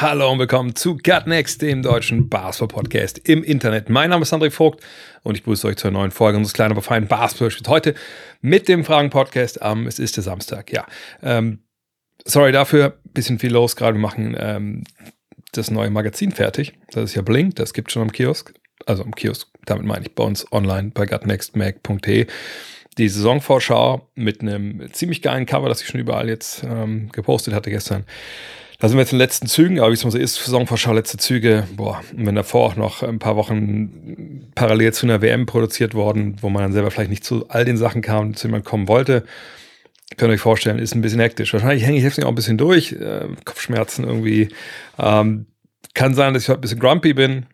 Hallo und willkommen zu Gut Next, dem deutschen Basketball-Podcast im Internet. Mein Name ist André Vogt und ich begrüße euch zur neuen Folge unseres kleinen, aber feinen Basketball-Spiels. Heute mit dem Fragen-Podcast. Ähm, es ist der Samstag, ja. Ähm, sorry dafür, bisschen viel los gerade. Wir machen ähm, das neue Magazin fertig. Das ist ja Blink, das gibt schon am Kiosk. Also am Kiosk, damit meine ich bei uns online bei gutnextmag.de. Die Saisonvorschau mit einem ziemlich geilen Cover, das ich schon überall jetzt ähm, gepostet hatte gestern. Da sind wir jetzt in den letzten Zügen, aber wie es mal so ist, Saisonvorschau, letzte Züge, boah, und wenn davor auch noch ein paar Wochen parallel zu einer WM produziert worden, wo man dann selber vielleicht nicht zu all den Sachen kam, zu denen man kommen wollte, könnt ihr euch vorstellen, ist ein bisschen hektisch. Wahrscheinlich hänge ich jetzt auch ein bisschen durch, äh, Kopfschmerzen irgendwie. Ähm, kann sein, dass ich heute ein bisschen grumpy bin,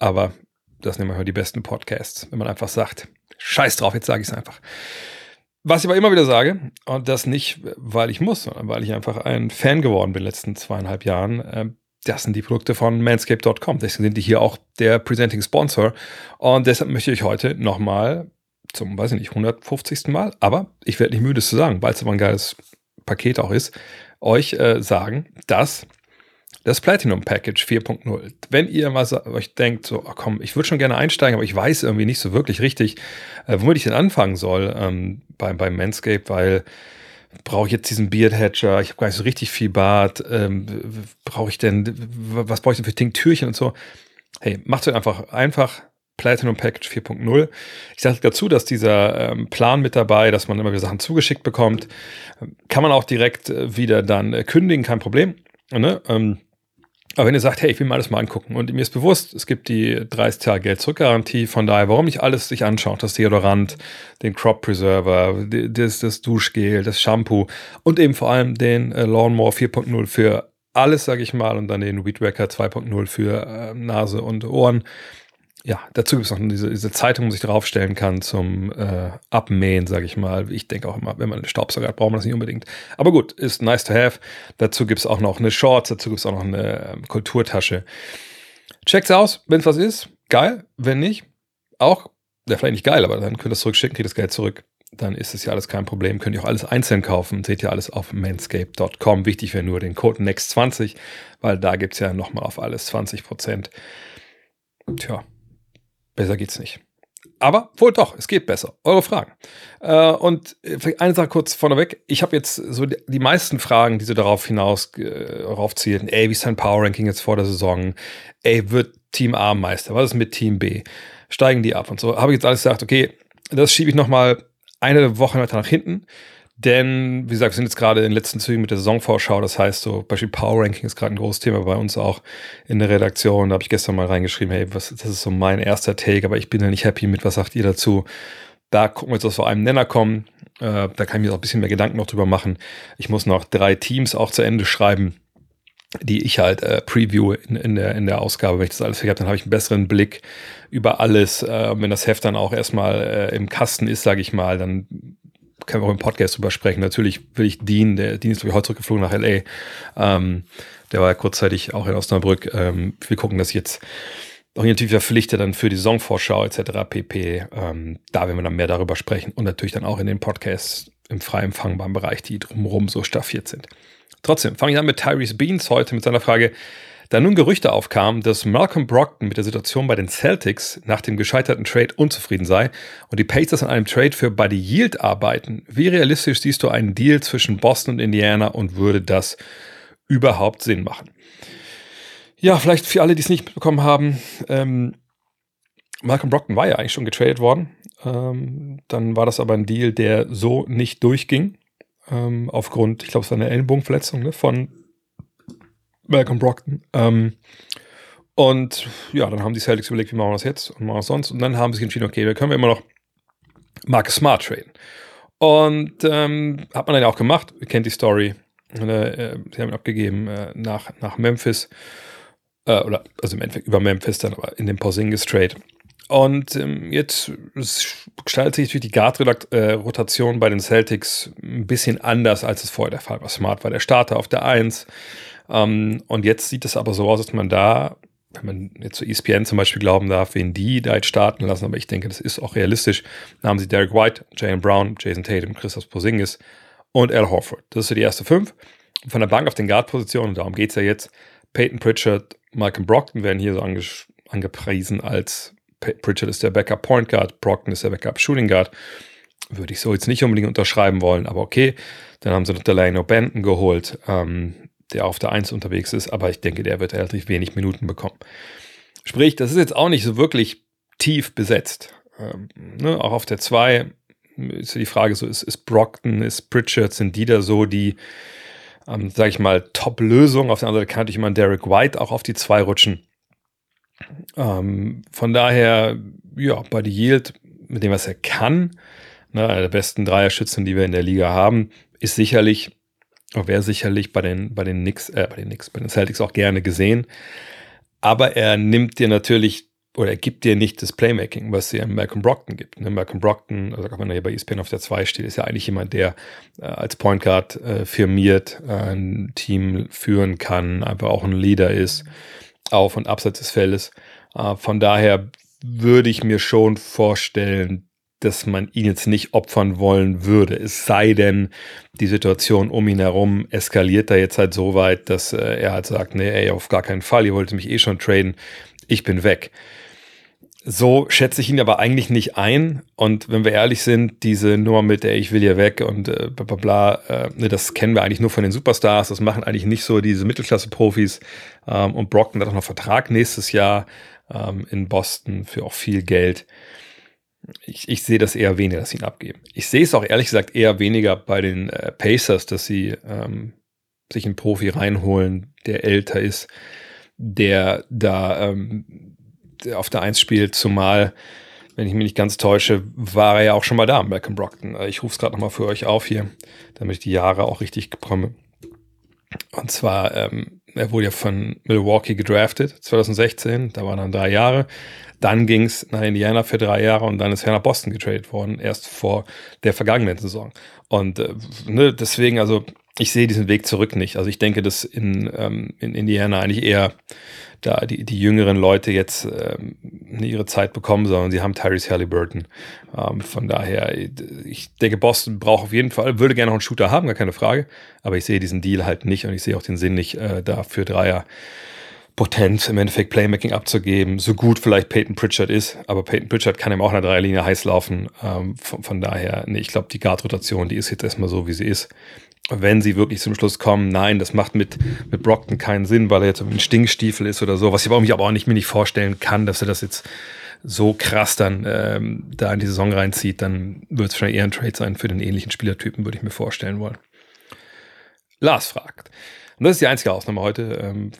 aber das nehmen wir die besten Podcasts, wenn man einfach sagt, scheiß drauf, jetzt sage ich es einfach. Was ich aber immer wieder sage, und das nicht, weil ich muss, sondern weil ich einfach ein Fan geworden bin in den letzten zweieinhalb Jahren, äh, das sind die Produkte von manscape.com. Deswegen sind die hier auch der Presenting Sponsor. Und deshalb möchte ich heute nochmal zum, weiß ich nicht, 150. Mal, aber ich werde nicht müde es zu sagen, weil es aber ein geiles Paket auch ist, euch äh, sagen, dass das Platinum Package 4.0. Wenn ihr was euch denkt, so, oh komm, ich würde schon gerne einsteigen, aber ich weiß irgendwie nicht so wirklich richtig, äh, womit ich denn anfangen soll ähm, beim, beim Manscape, weil brauche ich jetzt diesen Beard Hatcher, ich habe gar nicht so richtig viel Bart, ähm, brauche ich denn, was brauche ich denn für Tinktürchen und so. Hey, macht es einfach einfach. Platinum Package 4.0. Ich sage dazu, dass dieser ähm, Plan mit dabei, dass man immer wieder Sachen zugeschickt bekommt, kann man auch direkt äh, wieder dann äh, kündigen, kein Problem. Ne? Ähm, aber wenn ihr sagt, hey, ich will mir alles mal angucken und mir ist bewusst, es gibt die 30 Tage Geld-Zurück-Garantie, von daher, warum nicht alles sich anschauen? Das Deodorant, den Crop Preserver, das, das Duschgel, das Shampoo und eben vor allem den äh, Lawnmower 4.0 für alles, sage ich mal, und dann den Weed Wacker 2.0 für äh, Nase und Ohren. Ja, dazu gibt es noch diese, diese Zeitung, wo man sich draufstellen kann zum äh, Abmähen, sage ich mal. Ich denke auch immer, wenn man einen Staubsauger hat, braucht man das nicht unbedingt. Aber gut, ist nice to have. Dazu gibt es auch noch eine Shorts, dazu gibt es auch noch eine ähm, Kulturtasche. Checkt's aus, wenn es was ist. Geil. Wenn nicht, auch, ja, vielleicht nicht geil, aber dann könnt ihr es zurückschicken, kriegt das Geld zurück. Dann ist es ja alles kein Problem. Könnt ihr auch alles einzeln kaufen. Seht ihr alles auf manscape.com. Wichtig wäre nur den Code NEXT20, weil da gibt es ja nochmal auf alles 20%. Tja, Besser geht's nicht. Aber wohl doch, es geht besser. Eure Fragen. Äh, und eine Sache kurz vorneweg. Ich habe jetzt so die, meisten Fragen, die so darauf hinaus äh, darauf zielen. Ey, wie ist dein Power Ranking jetzt vor der Saison? Ey, wird Team A Meister? Was ist mit Team B? Steigen die ab und so? Habe ich jetzt alles gesagt, okay, das schiebe ich nochmal eine Woche weiter nach hinten. Denn, wie gesagt, wir sind jetzt gerade in den letzten Zügen mit der Saisonvorschau. Das heißt, so Beispiel Power Ranking ist gerade ein großes Thema bei uns auch in der Redaktion. Da habe ich gestern mal reingeschrieben, hey, was, das ist so mein erster Take, aber ich bin ja nicht happy mit, was sagt ihr dazu? Da gucken wir jetzt, dass wir einem Nenner kommen. Äh, da kann ich mir auch ein bisschen mehr Gedanken noch drüber machen. Ich muss noch drei Teams auch zu Ende schreiben, die ich halt äh, preview in, in, der, in der Ausgabe. Wenn ich das alles fertig habe, dann habe ich einen besseren Blick über alles. Äh, wenn das Heft dann auch erstmal äh, im Kasten ist, sage ich mal, dann können wir auch im Podcast drüber sprechen. Natürlich will ich Dean, der Dean ist, heute zurückgeflogen nach LA. Ähm, der war ja kurzzeitig auch in Osnabrück. Ähm, wir gucken, dass ich jetzt auch natürlich verpflichte dann für die Saisonvorschau etc. pp. Ähm, da werden wir dann mehr darüber sprechen und natürlich dann auch in den Podcasts im frei empfangbaren Bereich, die drumherum so staffiert sind. Trotzdem fange ich an mit Tyrese Beans heute mit seiner Frage, da nun Gerüchte aufkamen, dass Malcolm Brockton mit der Situation bei den Celtics nach dem gescheiterten Trade unzufrieden sei und die Pacers an einem Trade für Buddy Yield arbeiten, wie realistisch siehst du einen Deal zwischen Boston und Indiana und würde das überhaupt Sinn machen? Ja, vielleicht für alle, die es nicht mitbekommen haben, ähm, Malcolm Brockton war ja eigentlich schon getradet worden. Ähm, dann war das aber ein Deal, der so nicht durchging. Ähm, aufgrund, ich glaube, es war eine Ellenbogenverletzung ne, von Malcolm Brockton. Ähm, und ja, dann haben die Celtics überlegt, wie machen wir das jetzt und machen wir das sonst. Und dann haben sie sich entschieden, okay, da können wir immer noch Marcus Smart traden. Und ähm, hat man dann auch gemacht. Ihr kennt die Story. Äh, sie haben ihn abgegeben äh, nach, nach Memphis. Äh, oder, also im Endeffekt über Memphis dann, aber in dem Porzingis Trade. Und ähm, jetzt gestaltet sich natürlich die Guard-Rotation bei den Celtics ein bisschen anders, als es vorher der Fall war. Smart war der Starter auf der 1. Ähm, und jetzt sieht es aber so aus, dass man da, wenn man jetzt zu ESPN zum Beispiel glauben darf, wen die da jetzt starten lassen, aber ich denke, das ist auch realistisch. Dann haben sie Derek White, Jalen Brown, Jason Tatum, Christoph Porzingis und Al Horford. Das ist so die erste fünf. Von der Bank auf den Guard-Positionen, darum geht es ja jetzt. Peyton Pritchard, Malcolm Brockton werden hier so ange angepriesen als Pritchard ist der Backup Point Guard, Brockton ist der Backup Shooting Guard. Würde ich so jetzt nicht unbedingt unterschreiben wollen, aber okay. Dann haben sie noch Delano Benton geholt, ähm, der auf der 1 unterwegs ist, aber ich denke, der wird relativ wenig Minuten bekommen. Sprich, das ist jetzt auch nicht so wirklich tief besetzt. Ähm, ne, auch auf der 2 ist die Frage so, ist, ist Brockton, ist Pritchard, sind die da so die, ähm, sag ich mal, Top-Lösung? Auf der anderen Seite kann natürlich mal Derek White auch auf die 2 rutschen. Ähm, von daher, ja, bei die Yield, mit dem, was er kann, ne, einer der besten Dreierschützen, die wir in der Liga haben, ist sicherlich, wäre sicherlich bei den, bei den Knicks, äh, bei den Knicks, bei den Celtics auch gerne gesehen. Aber er nimmt dir natürlich oder er gibt dir nicht das Playmaking, was dir Malcolm Brockton gibt. Ne? Malcolm Brockton, also wenn er hier bei ESPN auf der 2 steht, ist ja eigentlich jemand, der äh, als Point Guard äh, firmiert, äh, ein Team führen kann, einfach auch ein Leader ist, auf und abseits des Feldes. Äh, von daher würde ich mir schon vorstellen, dass man ihn jetzt nicht opfern wollen würde. Es sei denn, die Situation um ihn herum eskaliert da jetzt halt so weit, dass äh, er halt sagt, nee, ey, auf gar keinen Fall, ihr wollt mich eh schon traden, ich bin weg. So schätze ich ihn aber eigentlich nicht ein. Und wenn wir ehrlich sind, diese Nummer mit, ey, ich will hier weg und äh, bla bla bla, äh, ne, das kennen wir eigentlich nur von den Superstars. Das machen eigentlich nicht so diese Mittelklasse-Profis. Ähm, und Brockton hat auch noch Vertrag nächstes Jahr ähm, in Boston für auch viel Geld. Ich, ich sehe das eher weniger, dass sie ihn abgeben. Ich sehe es auch ehrlich gesagt eher weniger bei den äh, Pacers, dass sie ähm, sich einen Profi reinholen, der älter ist, der da ähm, auf der Eins spielt, zumal, wenn ich mich nicht ganz täusche, war er ja auch schon mal da, Malcolm Brockton. Äh, ich rufe es gerade nochmal für euch auf hier, damit ich die Jahre auch richtig bekomme. Und zwar, ähm, er wurde ja von Milwaukee gedraftet, 2016, da waren dann drei Jahre. Dann ging es nach Indiana für drei Jahre und dann ist er nach Boston getradet worden, erst vor der vergangenen Saison. Und äh, ne, deswegen, also ich sehe diesen Weg zurück nicht. Also ich denke, dass in, ähm, in Indiana eigentlich eher da die, die jüngeren Leute jetzt ähm, ihre Zeit bekommen, sondern sie haben Tyrese Halliburton. Ähm, von daher, ich denke, Boston braucht auf jeden Fall, würde gerne noch einen Shooter haben, gar keine Frage. Aber ich sehe diesen Deal halt nicht und ich sehe auch den Sinn nicht, äh, da für Dreier Potenz im Endeffekt Playmaking abzugeben, so gut vielleicht Peyton Pritchard ist, aber Peyton Pritchard kann ihm auch in der Dreierlinie heiß laufen. Ähm, von, von, daher, nee, ich glaube, die Guard-Rotation, die ist jetzt erstmal so, wie sie ist wenn sie wirklich zum Schluss kommen, nein, das macht mit, mit Brockton keinen Sinn, weil er jetzt ein Stinkstiefel ist oder so, was ich mich aber auch nicht, mir nicht vorstellen kann, dass er das jetzt so krass dann ähm, da in die Saison reinzieht, dann wird es wahrscheinlich eher ein Trade sein für den ähnlichen Spielertypen, würde ich mir vorstellen wollen. Lars fragt, und das ist die einzige Ausnahme heute ähm,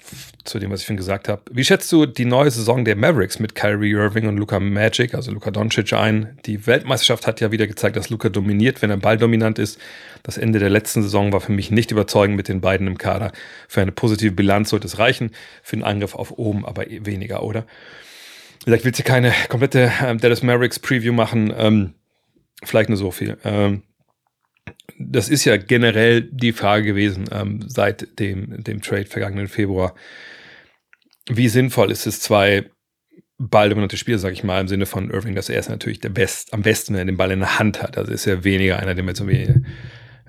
zu dem, was ich schon gesagt habe. Wie schätzt du die neue Saison der Mavericks mit Kyrie Irving und Luca Magic, also Luca Doncic ein? Die Weltmeisterschaft hat ja wieder gezeigt, dass Luca dominiert, wenn er balldominant ist. Das Ende der letzten Saison war für mich nicht überzeugend mit den beiden im Kader. Für eine positive Bilanz sollte es reichen, für einen Angriff auf oben aber eh weniger, oder? Vielleicht willst du keine komplette ähm, Dallas Mavericks Preview machen. Ähm, vielleicht nur so viel. Ähm, das ist ja generell die Frage gewesen ähm, seit dem, dem Trade vergangenen Februar. Wie sinnvoll ist es, zwei balldominante Spieler, sage ich mal, im Sinne von Irving, dass er ist natürlich der Best, am besten, wenn er den Ball in der Hand hat. Also ist er weniger einer, der mir so wie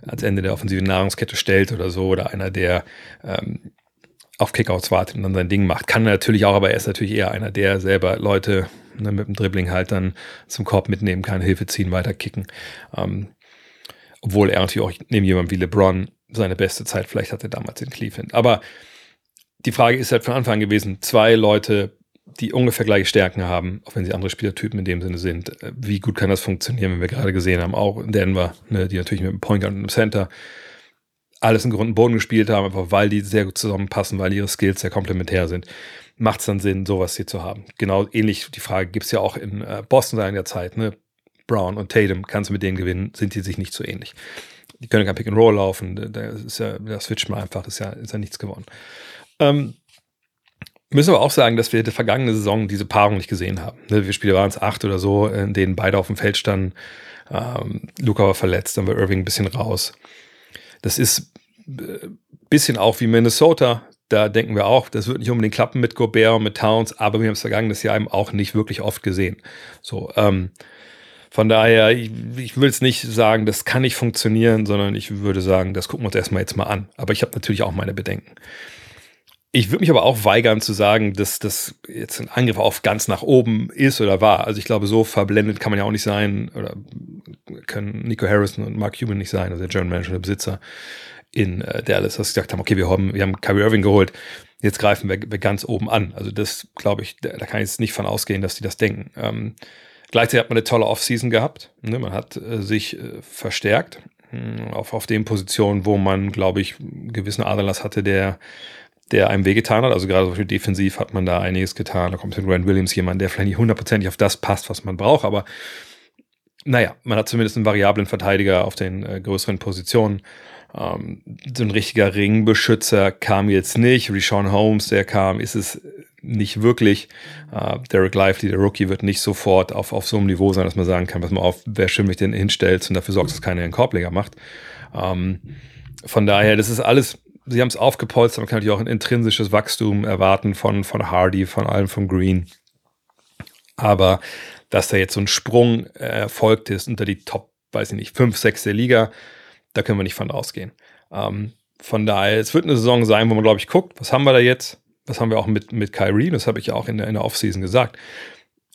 als Ende der offensiven Nahrungskette stellt oder so, oder einer, der ähm, auf Kickouts wartet und dann sein Ding macht. Kann er natürlich auch, aber er ist natürlich eher einer, der selber Leute ne, mit dem Dribbling halt dann zum Korb mitnehmen kann, Hilfe ziehen, weiter kicken. Ähm, obwohl er natürlich auch neben jemandem wie LeBron seine beste Zeit vielleicht hatte damals in Cleveland. Aber die Frage ist halt von Anfang an gewesen, zwei Leute, die ungefähr gleiche Stärken haben, auch wenn sie andere Spielertypen in dem Sinne sind. Wie gut kann das funktionieren, wenn wir gerade gesehen haben, auch in Denver, ne, die natürlich mit dem Point Guard und dem Center alles in Grund und Boden gespielt haben, einfach weil die sehr gut zusammenpassen, weil ihre Skills sehr komplementär sind. Macht es dann Sinn, sowas hier zu haben? Genau ähnlich die Frage gibt es ja auch in äh, Boston seit der Zeit. Ne? Brown und Tatum, kannst du mit denen gewinnen, sind die sich nicht so ähnlich. Die können kein Pick and Roll laufen, da ist ja, da switcht man einfach, ist ja, ist ja nichts gewonnen. Ähm, Müssen wir auch sagen, dass wir die vergangene Saison diese Paarung nicht gesehen haben. Ne, wir Spiele waren es acht oder so, in denen beide auf dem Feld standen. Ähm, Luca war verletzt, dann war Irving ein bisschen raus. Das ist ein äh, bisschen auch wie Minnesota. Da denken wir auch, das wird nicht unbedingt klappen mit Gobert und mit Towns, aber wir haben es vergangenes Jahr eben auch nicht wirklich oft gesehen. So, ähm, von daher, ich, ich will es nicht sagen, das kann nicht funktionieren, sondern ich würde sagen, das gucken wir uns erstmal jetzt mal an. Aber ich habe natürlich auch meine Bedenken. Ich würde mich aber auch weigern zu sagen, dass das jetzt ein Angriff auf ganz nach oben ist oder war. Also ich glaube, so verblendet kann man ja auch nicht sein oder können Nico Harrison und Mark Cuban nicht sein, also der General Manager, der Besitzer in äh, Dallas, dass sie gesagt haben, okay, wir haben, wir haben Kyrie Irving geholt, jetzt greifen wir, wir ganz oben an. Also das glaube ich, da, da, kann ich jetzt nicht von ausgehen, dass die das denken. Ähm, gleichzeitig hat man eine tolle Offseason gehabt. Ne? Man hat äh, sich äh, verstärkt hm, auf, auf den Positionen, wo man, glaube ich, einen gewissen Aderlass hatte, der der einem wehgetan hat. Also gerade zum defensiv hat man da einiges getan. Da kommt mit Grant Williams jemand, der vielleicht nicht hundertprozentig auf das passt, was man braucht, aber naja, man hat zumindest einen variablen Verteidiger auf den äh, größeren Positionen. Ähm, so ein richtiger Ringbeschützer kam jetzt nicht. Rishon Holmes, der kam, ist es nicht wirklich. Äh, Derek Lively, der Rookie, wird nicht sofort auf, auf so einem Niveau sein, dass man sagen kann, was man auf, wer schön mich denn hinstellt und dafür sorgt, dass keiner einen Korbleger macht. Ähm, von daher, das ist alles sie haben es aufgepolstert, man kann natürlich auch ein intrinsisches Wachstum erwarten von, von Hardy, von allem von Green. Aber dass da jetzt so ein Sprung äh, erfolgt ist unter die Top, weiß ich nicht, 5, 6 der Liga, da können wir nicht von ausgehen. Ähm, von daher, es wird eine Saison sein, wo man, glaube ich, guckt, was haben wir da jetzt? Was haben wir auch mit, mit Kyrie? Das habe ich ja auch in der, in der Offseason gesagt.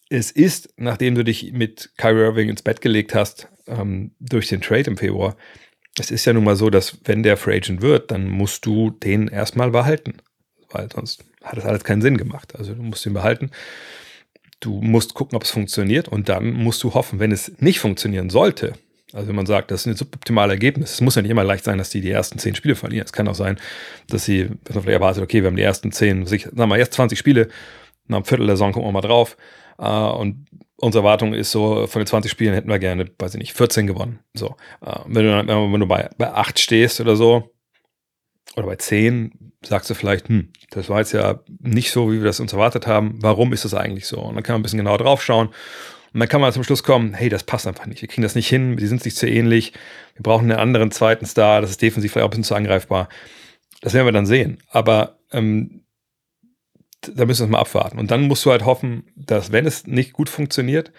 Es ist, nachdem du dich mit Kyrie Irving ins Bett gelegt hast, ähm, durch den Trade im Februar, es ist ja nun mal so, dass wenn der Free Agent wird, dann musst du den erstmal behalten, weil sonst hat das alles keinen Sinn gemacht. Also du musst ihn behalten. Du musst gucken, ob es funktioniert und dann musst du hoffen, wenn es nicht funktionieren sollte. Also wenn man sagt, das ist ein suboptimales Ergebnis, es muss ja nicht immer leicht sein, dass die die ersten zehn Spiele verlieren. Es kann auch sein, dass sie, dass man vielleicht erwartet, okay, wir haben die ersten zehn, sagen wir mal erst 20 Spiele, nach einem Viertel der Saison gucken wir mal drauf äh, und unsere Erwartung ist so, von den 20 Spielen hätten wir gerne, weiß ich nicht, 14 gewonnen. So. Äh, wenn du, wenn du bei, bei 8 stehst oder so, oder bei 10, sagst du vielleicht, hm, das war jetzt ja nicht so, wie wir das uns erwartet haben. Warum ist das eigentlich so? Und dann kann man ein bisschen genauer drauf schauen. Und dann kann man zum Schluss kommen, hey, das passt einfach nicht. Wir kriegen das nicht hin, die sind sich zu ähnlich. Wir brauchen einen anderen zweiten Star, das ist defensiv vielleicht auch ein bisschen zu angreifbar. Das werden wir dann sehen. Aber ähm, da müssen wir es mal abwarten. Und dann musst du halt hoffen, dass, wenn es nicht gut funktioniert,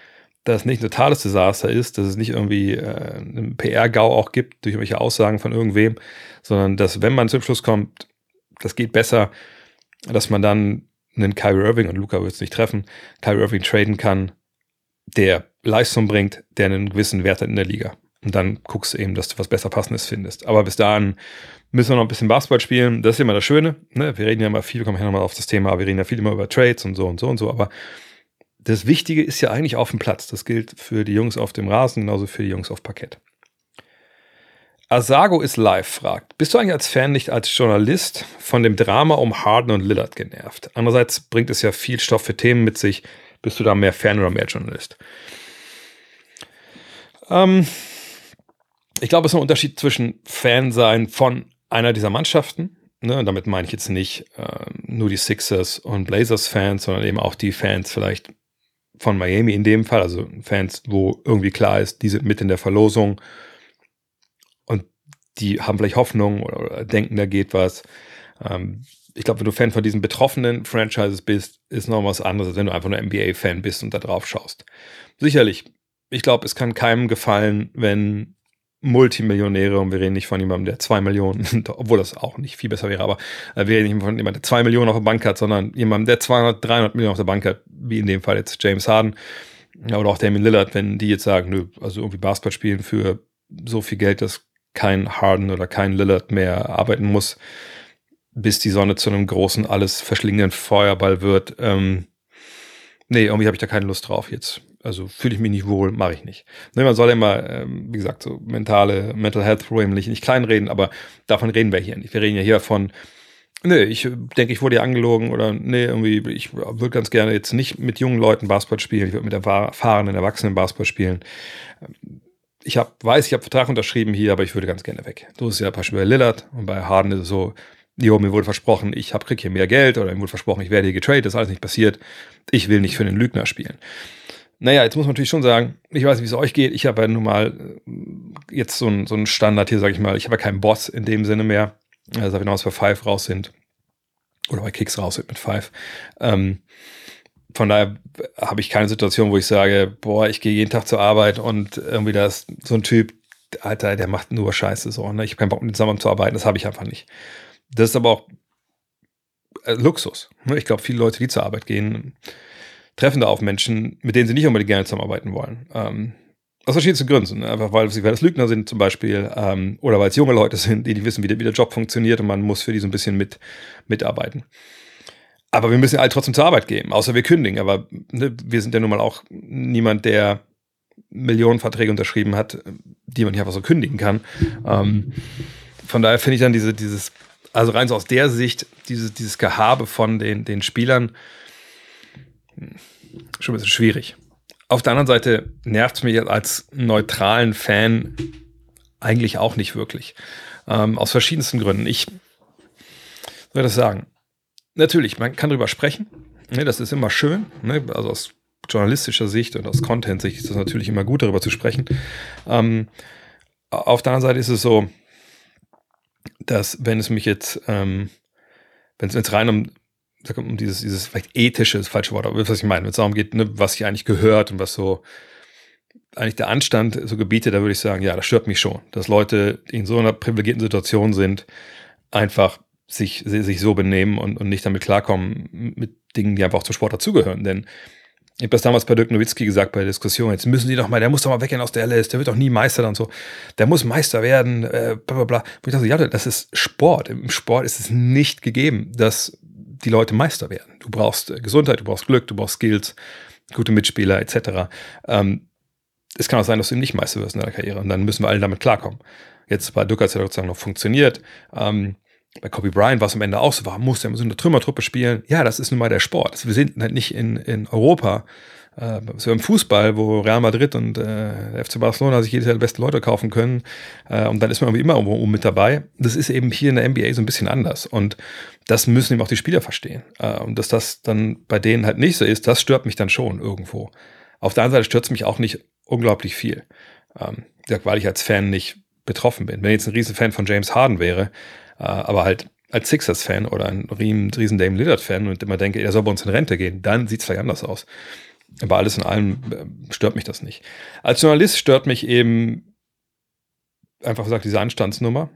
dass es nicht ein totales Desaster ist, dass es nicht irgendwie äh, einen PR-GAU auch gibt durch irgendwelche Aussagen von irgendwem, sondern dass, wenn man zum Schluss kommt, das geht besser, dass man dann einen Kyrie Irving, und Luca wird es nicht treffen, Kyrie Irving traden kann, der Leistung bringt, der einen gewissen Wert hat in der Liga. Und dann guckst du eben, dass du was besser passendes findest. Aber bis dahin müssen wir noch ein bisschen Basketball spielen. Das ist immer das Schöne. Ne? Wir reden ja immer viel, wir kommen ja nochmal auf das Thema, wir reden ja viel immer über Trades und so und so und so. Aber das Wichtige ist ja eigentlich auf dem Platz. Das gilt für die Jungs auf dem Rasen, genauso für die Jungs auf Parkett. Asago ist live, fragt. Bist du eigentlich als Fan nicht als Journalist von dem Drama um Harden und Lillard genervt? Andererseits bringt es ja viel Stoff für Themen mit sich. Bist du da mehr Fan oder mehr Journalist? Ähm, ich glaube, es ist ein Unterschied zwischen Fan sein von einer dieser Mannschaften. Ne, und damit meine ich jetzt nicht äh, nur die Sixers und Blazers-Fans, sondern eben auch die Fans vielleicht von Miami in dem Fall, also Fans, wo irgendwie klar ist, die sind mit in der Verlosung und die haben vielleicht Hoffnung oder, denken, da geht was. Ähm, ich glaube, wenn du Fan von diesen betroffenen Franchises bist, ist noch was anderes, als wenn du einfach nur NBA-Fan bist und da drauf schaust. Sicherlich, ich glaube, es kann keinem gefallen, wenn Multimillionäre und wir reden nicht von jemandem, der zwei Millionen, obwohl das auch nicht viel besser wäre, aber äh, wir reden nicht von jemandem, der zwei Millionen auf der Bank hat, sondern jemandem, der 200, 300 Millionen auf der Bank hat, wie in dem Fall jetzt James Harden oder auch Damien Lillard, wenn die jetzt sagen, nö, also irgendwie Basketball spielen für so viel Geld, dass kein Harden oder kein Lillard mehr arbeiten muss, bis die Sonne zu einem großen, alles verschlingenden Feuerball wird. Ähm, nee, irgendwie habe ich da keine Lust drauf jetzt also fühle ich mich nicht wohl, mache ich nicht. Ne, man soll immer, ähm, wie gesagt, so mentale, Mental Health Probleme nicht, kleinreden, aber davon reden wir hier nicht. Wir reden ja hier von, nee, ich denke, ich wurde hier angelogen oder nee, irgendwie, ich würde ganz gerne jetzt nicht mit jungen Leuten Basketball spielen, ich würde mit erfahrenen Erwachsenen Basketball spielen. Ich hab, weiß, ich habe Vertrag unterschrieben hier, aber ich würde ganz gerne weg. So ist es ja bei Lillard und bei Harden ist es so, jo, mir wurde versprochen, ich hab, krieg hier mehr Geld oder mir wurde versprochen, ich werde hier getradet, das ist alles nicht passiert. Ich will nicht für einen Lügner spielen. Naja, jetzt muss man natürlich schon sagen, ich weiß nicht, wie es euch geht. Ich habe ja nun mal äh, jetzt so einen so Standard hier, sage ich mal. Ich habe ja keinen Boss in dem Sinne mehr. Also wenn wir aus für Five raus sind. Oder bei Kicks raus sind mit Five. Ähm, von daher habe ich keine Situation, wo ich sage, boah, ich gehe jeden Tag zur Arbeit und irgendwie da ist so ein Typ, Alter, der macht nur Scheiße so. Ne? Ich habe keinen Bock, mit ihm zusammenzuarbeiten. Das habe ich einfach nicht. Das ist aber auch äh, Luxus. Ich glaube, viele Leute, die zur Arbeit gehen, treffen da auf Menschen, mit denen sie nicht unbedingt gerne zusammenarbeiten wollen. Ähm, aus verschiedensten Gründen. Einfach weil sie das Lügner sind zum Beispiel ähm, oder weil es junge Leute sind, die nicht wissen, wie der, wie der Job funktioniert und man muss für die so ein bisschen mit, mitarbeiten. Aber wir müssen alle trotzdem zur Arbeit gehen, außer wir kündigen. Aber ne, wir sind ja nun mal auch niemand, der Millionen Verträge unterschrieben hat, die man nicht einfach so kündigen kann. Ähm, von daher finde ich dann diese, dieses, also rein so aus der Sicht, dieses, dieses Gehabe von den, den Spielern schon ein bisschen schwierig. Auf der anderen Seite nervt es mich als neutralen Fan eigentlich auch nicht wirklich. Ähm, aus verschiedensten Gründen. Ich soll das sagen. Natürlich, man kann darüber sprechen. Ne, das ist immer schön. Ne, also aus journalistischer Sicht und aus Content-Sicht ist es natürlich immer gut, darüber zu sprechen. Ähm, auf der anderen Seite ist es so, dass wenn es mich jetzt, ähm, wenn es rein um, um dieses, dieses vielleicht ethische, das falsche Wort, aber was ich meine, wenn es darum geht, ne, was hier eigentlich gehört und was so eigentlich der Anstand so gebietet, da würde ich sagen, ja, das stört mich schon, dass Leute in so einer privilegierten Situation sind, einfach sich, sich so benehmen und, und nicht damit klarkommen mit Dingen, die einfach auch zum Sport dazugehören. Denn ich habe das damals bei Dirk Nowitzki gesagt bei der Diskussion. Jetzt müssen die doch mal, der muss doch mal weggehen aus der LS, der wird doch nie Meister und so. Der muss Meister werden, äh, bla bla bla. Und ich dachte, ja, das ist Sport. Im Sport ist es nicht gegeben, dass die Leute Meister werden. Du brauchst äh, Gesundheit, du brauchst Glück, du brauchst Skills, gute Mitspieler etc. Ähm, es kann auch sein, dass du nicht Meister wirst in deiner Karriere und dann müssen wir alle damit klarkommen. Jetzt bei Dirk hat es ja sozusagen noch funktioniert. Ähm, bei Kobe Bryant war es am Ende auch so, warum muss der so eine Trümmertruppe spielen? Ja, das ist nun mal der Sport. Also wir sind halt nicht in, in Europa, äh, so im Fußball, wo Real Madrid und äh, FC Barcelona sich jedes Jahr die besten Leute kaufen können äh, und dann ist man irgendwie immer irgendwo mit dabei. Das ist eben hier in der NBA so ein bisschen anders und das müssen eben auch die Spieler verstehen. Äh, und dass das dann bei denen halt nicht so ist, das stört mich dann schon irgendwo. Auf der anderen Seite stört es mich auch nicht unglaublich viel, ähm, weil ich als Fan nicht betroffen bin. Wenn ich jetzt ein Riesenfan von James Harden wäre, aber halt als Sixers-Fan oder ein riesen Dame Lillard-Fan und immer denke, er soll bei uns in Rente gehen, dann sieht es vielleicht anders aus. Aber alles in allem äh, stört mich das nicht. Als Journalist stört mich eben einfach gesagt diese Anstandsnummer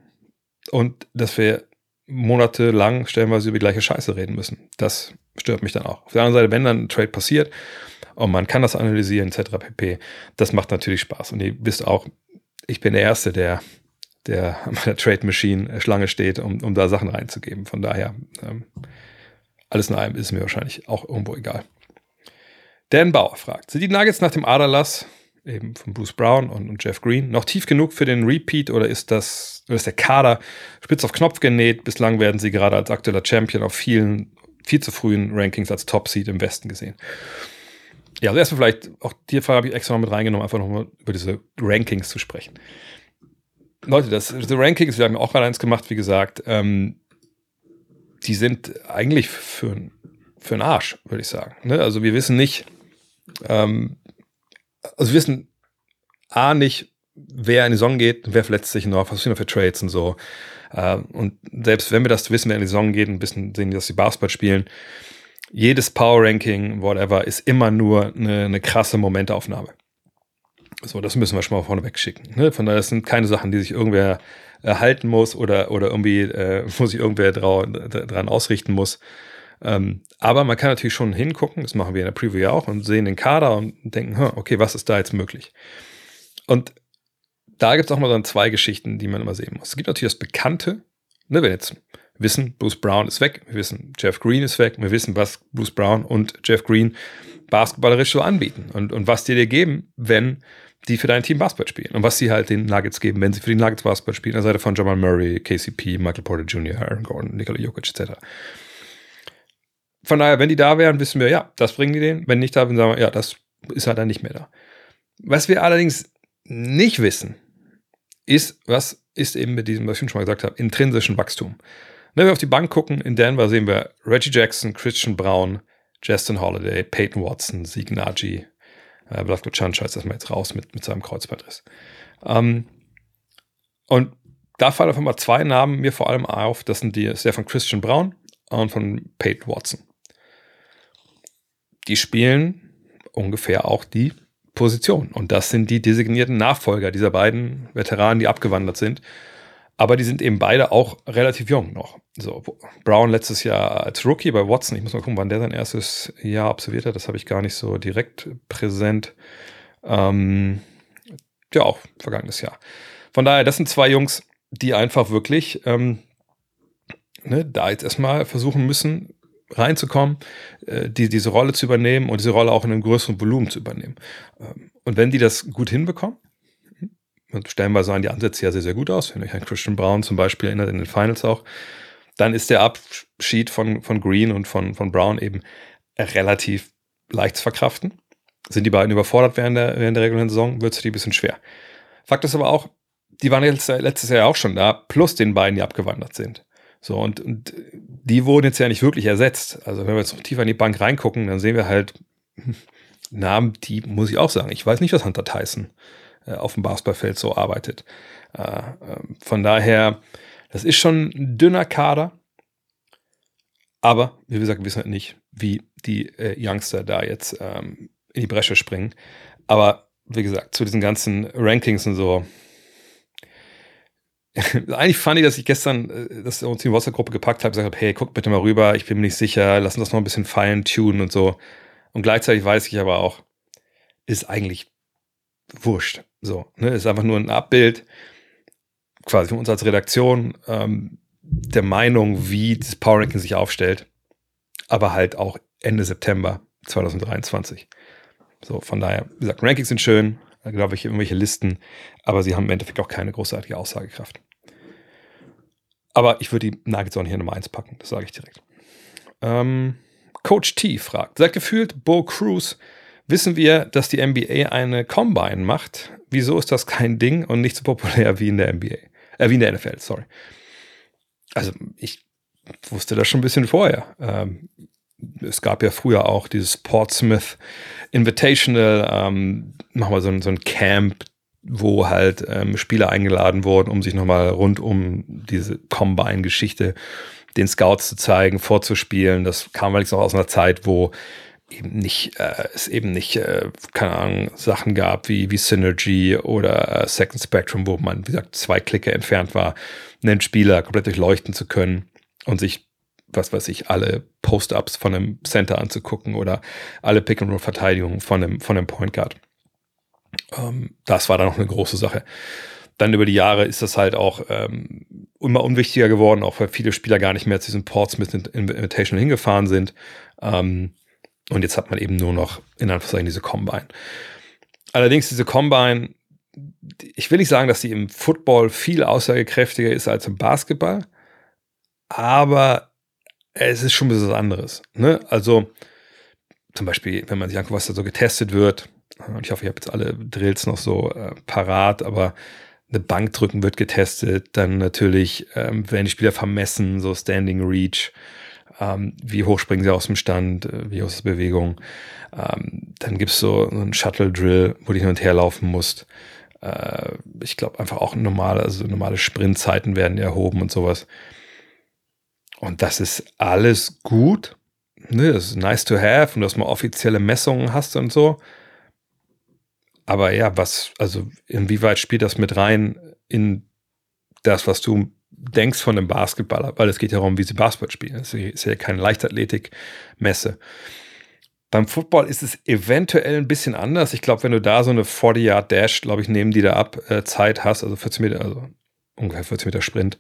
und dass wir monatelang stellenweise über die gleiche Scheiße reden müssen. Das stört mich dann auch. Auf der anderen Seite, wenn dann ein Trade passiert und man kann das analysieren etc. pp, das macht natürlich Spaß. Und ihr wisst auch, ich bin der Erste, der der an meiner Trade Machine äh, Schlange steht, um, um da Sachen reinzugeben. Von daher, ähm, alles in allem ist mir wahrscheinlich auch irgendwo egal. Dan Bauer fragt, sind die Nuggets nach dem Aderlass eben von Bruce Brown und, und, Jeff Green noch tief genug für den Repeat oder ist das oder ist der Kader spitz auf Knopf genäht? Bislang werden sie gerade als aktueller Champion auf vielen viel zu frühen Rankings als Top Seed im Westen gesehen. Ja, also erstmal vielleicht, auch die Frage habe ich extra noch mit reingenommen, einfach nochmal über diese Rankings zu sprechen. Leute, das The Rankings, wir haben auch gerade eins gemacht, wie gesagt, ähm, die sind eigentlich für, für einen Arsch, würde ich sagen. Ne? Also wir wissen nicht, ähm, also wir wissen A nicht, wer in die Saison geht, wer verletzt sich noch, was sind noch für Trades und so. Äh, und selbst wenn wir das wissen, wer in die Saison geht und wissen, sehen, dass sie Basketball spielen, jedes Power Ranking, whatever, ist immer nur eine, eine krasse Momentaufnahme. So, das müssen wir schon mal vorneweg schicken. Ne? Von daher sind keine Sachen, die sich irgendwer erhalten muss oder, oder irgendwie, äh, wo sich irgendwer drau, dran ausrichten muss. Ähm, aber man kann natürlich schon hingucken, das machen wir in der Preview ja auch, und sehen den Kader und denken, okay, was ist da jetzt möglich? Und da gibt es auch mal dann zwei Geschichten, die man immer sehen muss. Es gibt natürlich das Bekannte, ne, wenn jetzt wissen, Bruce Brown ist weg, wir wissen, Jeff Green ist weg, wir wissen, was Bruce Brown und Jeff Green basketballerisch so anbieten und, und was die dir geben, wenn die für dein Team Basketball spielen. Und was sie halt den Nuggets geben, wenn sie für die Nuggets Basketball spielen, an der Seite von Jamal Murray, KCP, Michael Porter Jr., Aaron Gordon, Nikola Jokic etc. Von daher, wenn die da wären, wissen wir, ja, das bringen die denen. Wenn nicht da, dann sagen wir, ja, das ist halt dann nicht mehr da. Was wir allerdings nicht wissen, ist, was ist eben mit diesem, was ich schon mal gesagt habe, intrinsischen Wachstum. Wenn wir auf die Bank gucken, in Denver sehen wir Reggie Jackson, Christian Brown, Justin Holiday, Peyton Watson, Sieg Nagy, äh, Vladko Chancha ist erstmal jetzt raus mit, mit seinem Kreuzbandriss. Ähm, und da fallen auf einmal zwei Namen mir vor allem auf. Das sind die, das ist der von Christian Brown und von Peyton Watson. Die spielen ungefähr auch die Position. Und das sind die designierten Nachfolger dieser beiden Veteranen, die abgewandert sind. Aber die sind eben beide auch relativ jung noch. So, Brown letztes Jahr als Rookie bei Watson. Ich muss mal gucken, wann der sein erstes Jahr absolviert hat. Das habe ich gar nicht so direkt präsent. Ähm, ja, auch vergangenes Jahr. Von daher, das sind zwei Jungs, die einfach wirklich ähm, ne, da jetzt erstmal versuchen müssen, reinzukommen, äh, die, diese Rolle zu übernehmen und diese Rolle auch in einem größeren Volumen zu übernehmen. Ähm, und wenn die das gut hinbekommen, stellenweise sahen die Ansätze ja sehr, sehr gut aus, wenn euch an Christian Brown zum Beispiel erinnert in den Finals auch, dann ist der Abschied von, von Green und von, von Brown eben relativ leicht zu verkraften. Sind die beiden überfordert während der, während der regulären Saison, wird es die ein bisschen schwer. Fakt ist aber auch, die waren letztes, letztes Jahr auch schon da, plus den beiden, die abgewandert sind. So, und, und die wurden jetzt ja nicht wirklich ersetzt. Also, wenn wir jetzt noch tiefer in die Bank reingucken, dann sehen wir halt Namen, die muss ich auch sagen. Ich weiß nicht, was Hunter Tyson auf dem Basketballfeld so arbeitet. Äh, äh, von daher, das ist schon ein dünner Kader. Aber, wie gesagt, wir wissen halt nicht, wie die äh, Youngster da jetzt ähm, in die Bresche springen. Aber wie gesagt, zu diesen ganzen Rankings und so, eigentlich fand ich, dass ich gestern äh, das uns in die WhatsApp-Gruppe gepackt habe, gesagt habe, hey, guck bitte mal rüber, ich bin mir nicht sicher, lass uns das noch ein bisschen feintunen und so. Und gleichzeitig weiß ich aber auch, ist eigentlich wurscht. So, ne, ist einfach nur ein Abbild, quasi von uns als Redaktion, ähm, der Meinung, wie das Power Ranking sich aufstellt, aber halt auch Ende September 2023. So, von daher, wie gesagt, Rankings sind schön, glaube ich, irgendwelche Listen, aber sie haben im Endeffekt auch keine großartige Aussagekraft. Aber ich würde die Nuggets auch hier Nummer 1 packen, das sage ich direkt. Ähm, Coach T fragt, seit gefühlt Bo Cruz wissen wir, dass die NBA eine Combine macht. Wieso ist das kein Ding und nicht so populär wie in der NBA? Äh, wie in der NFL, sorry. Also ich wusste das schon ein bisschen vorher. Ähm, es gab ja früher auch dieses Portsmouth Invitational, ähm, nochmal so ein, so ein Camp, wo halt ähm, Spieler eingeladen wurden, um sich nochmal rund um diese Combine-Geschichte den Scouts zu zeigen, vorzuspielen. Das kam allerdings noch aus einer Zeit, wo eben nicht, äh, es eben nicht, äh, keine Ahnung, Sachen gab wie, wie Synergy oder äh, Second Spectrum, wo man, wie gesagt, zwei Klicke entfernt war, einen Spieler komplett durchleuchten zu können und sich was weiß ich, alle Post-Ups von einem Center anzugucken oder alle Pick-and-Roll-Verteidigungen von einem, von einem Point Guard. Ähm, das war dann noch eine große Sache. Dann über die Jahre ist das halt auch ähm, immer unwichtiger geworden, auch weil viele Spieler gar nicht mehr zu diesen Portsmouth Invitational hingefahren sind. Ähm, und jetzt hat man eben nur noch in Anführungszeichen diese Combine. Allerdings diese Combine, ich will nicht sagen, dass sie im Football viel aussagekräftiger ist als im Basketball, aber es ist schon ein bisschen was anderes. Ne? Also zum Beispiel, wenn man sich anguckt, was da so getestet wird, und ich hoffe, ich habe jetzt alle Drills noch so äh, parat, aber eine Bank drücken wird getestet, dann natürlich ähm, werden die Spieler vermessen, so Standing Reach, ähm, wie hoch springen sie aus dem Stand, äh, wie aus der Bewegung. Ähm, dann gibt's so, so einen Shuttle-Drill, wo du hin und her laufen musst. Äh, ich glaube einfach auch normale, also normale Sprintzeiten werden erhoben und sowas. Und das ist alles gut. Ne, das ist nice to have und dass man offizielle Messungen hast und so. Aber ja, was, also inwieweit spielt das mit rein in das, was du denkst von einem Basketballer? Weil es geht ja darum, wie sie Basketball spielen. Es ist ja keine Leichtathletik-Messe. Beim Football ist es eventuell ein bisschen anders. Ich glaube, wenn du da so eine 40-Yard-Dash, glaube ich, nehmen die da ab, äh, Zeit hast, also 40 Meter, also ungefähr 40 Meter Sprint,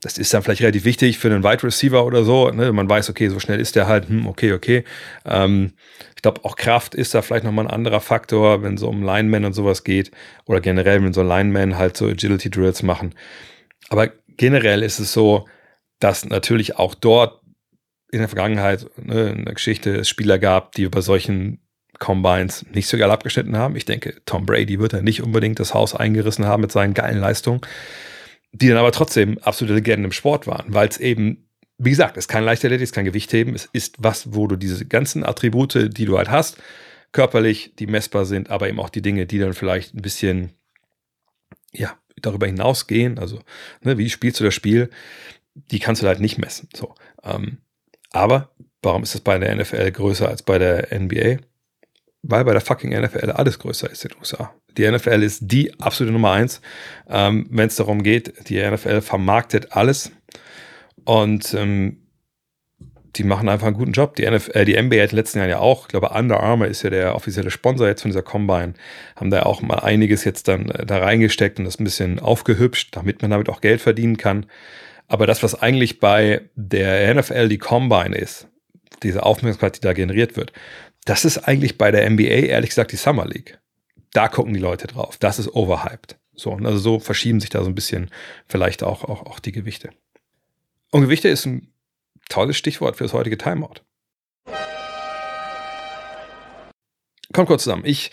das ist dann vielleicht relativ wichtig für einen Wide Receiver oder so. Ne? Man weiß, okay, so schnell ist der halt, hm, okay, okay. Ähm, ich glaube, auch Kraft ist da vielleicht nochmal ein anderer Faktor, wenn es um Linemen und sowas geht. Oder generell, wenn so Linemen halt so Agility Drills machen. Aber generell ist es so, dass natürlich auch dort in der Vergangenheit ne, in der Geschichte es Spieler gab, die bei solchen Combines nicht so geil abgeschnitten haben. Ich denke, Tom Brady wird da nicht unbedingt das Haus eingerissen haben mit seinen geilen Leistungen. die dann aber trotzdem absolute Legenden im Sport waren, weil es eben, wie gesagt, es ist kein Leichtathletik, es ist kein Gewichtheben, es ist was, wo du diese ganzen Attribute, die du halt hast, körperlich, die messbar sind, aber eben auch die Dinge, die dann vielleicht ein bisschen, ja, darüber hinausgehen, also ne, wie spielst du das Spiel, die kannst du halt nicht messen. So, ähm, aber warum ist das bei der NFL größer als bei der NBA? Weil bei der fucking NFL alles größer ist in den USA. Die NFL ist die absolute Nummer eins, ähm, wenn es darum geht. Die NFL vermarktet alles und ähm, die machen einfach einen guten Job. Die, NFL, äh, die NBA hat in den letzten Jahren ja auch, ich glaube, Under Armour ist ja der offizielle Sponsor jetzt von dieser Combine, haben da auch mal einiges jetzt dann äh, da reingesteckt und das ein bisschen aufgehübscht, damit man damit auch Geld verdienen kann. Aber das, was eigentlich bei der NFL die Combine ist, diese Aufmerksamkeit, die da generiert wird, das ist eigentlich bei der NBA ehrlich gesagt die Summer League. Da gucken die Leute drauf. Das ist overhyped. So, also so verschieben sich da so ein bisschen vielleicht auch, auch, auch die Gewichte. Und Gewichte ist ein tolles Stichwort für das heutige Timeout. Kommt kurz zusammen. Ich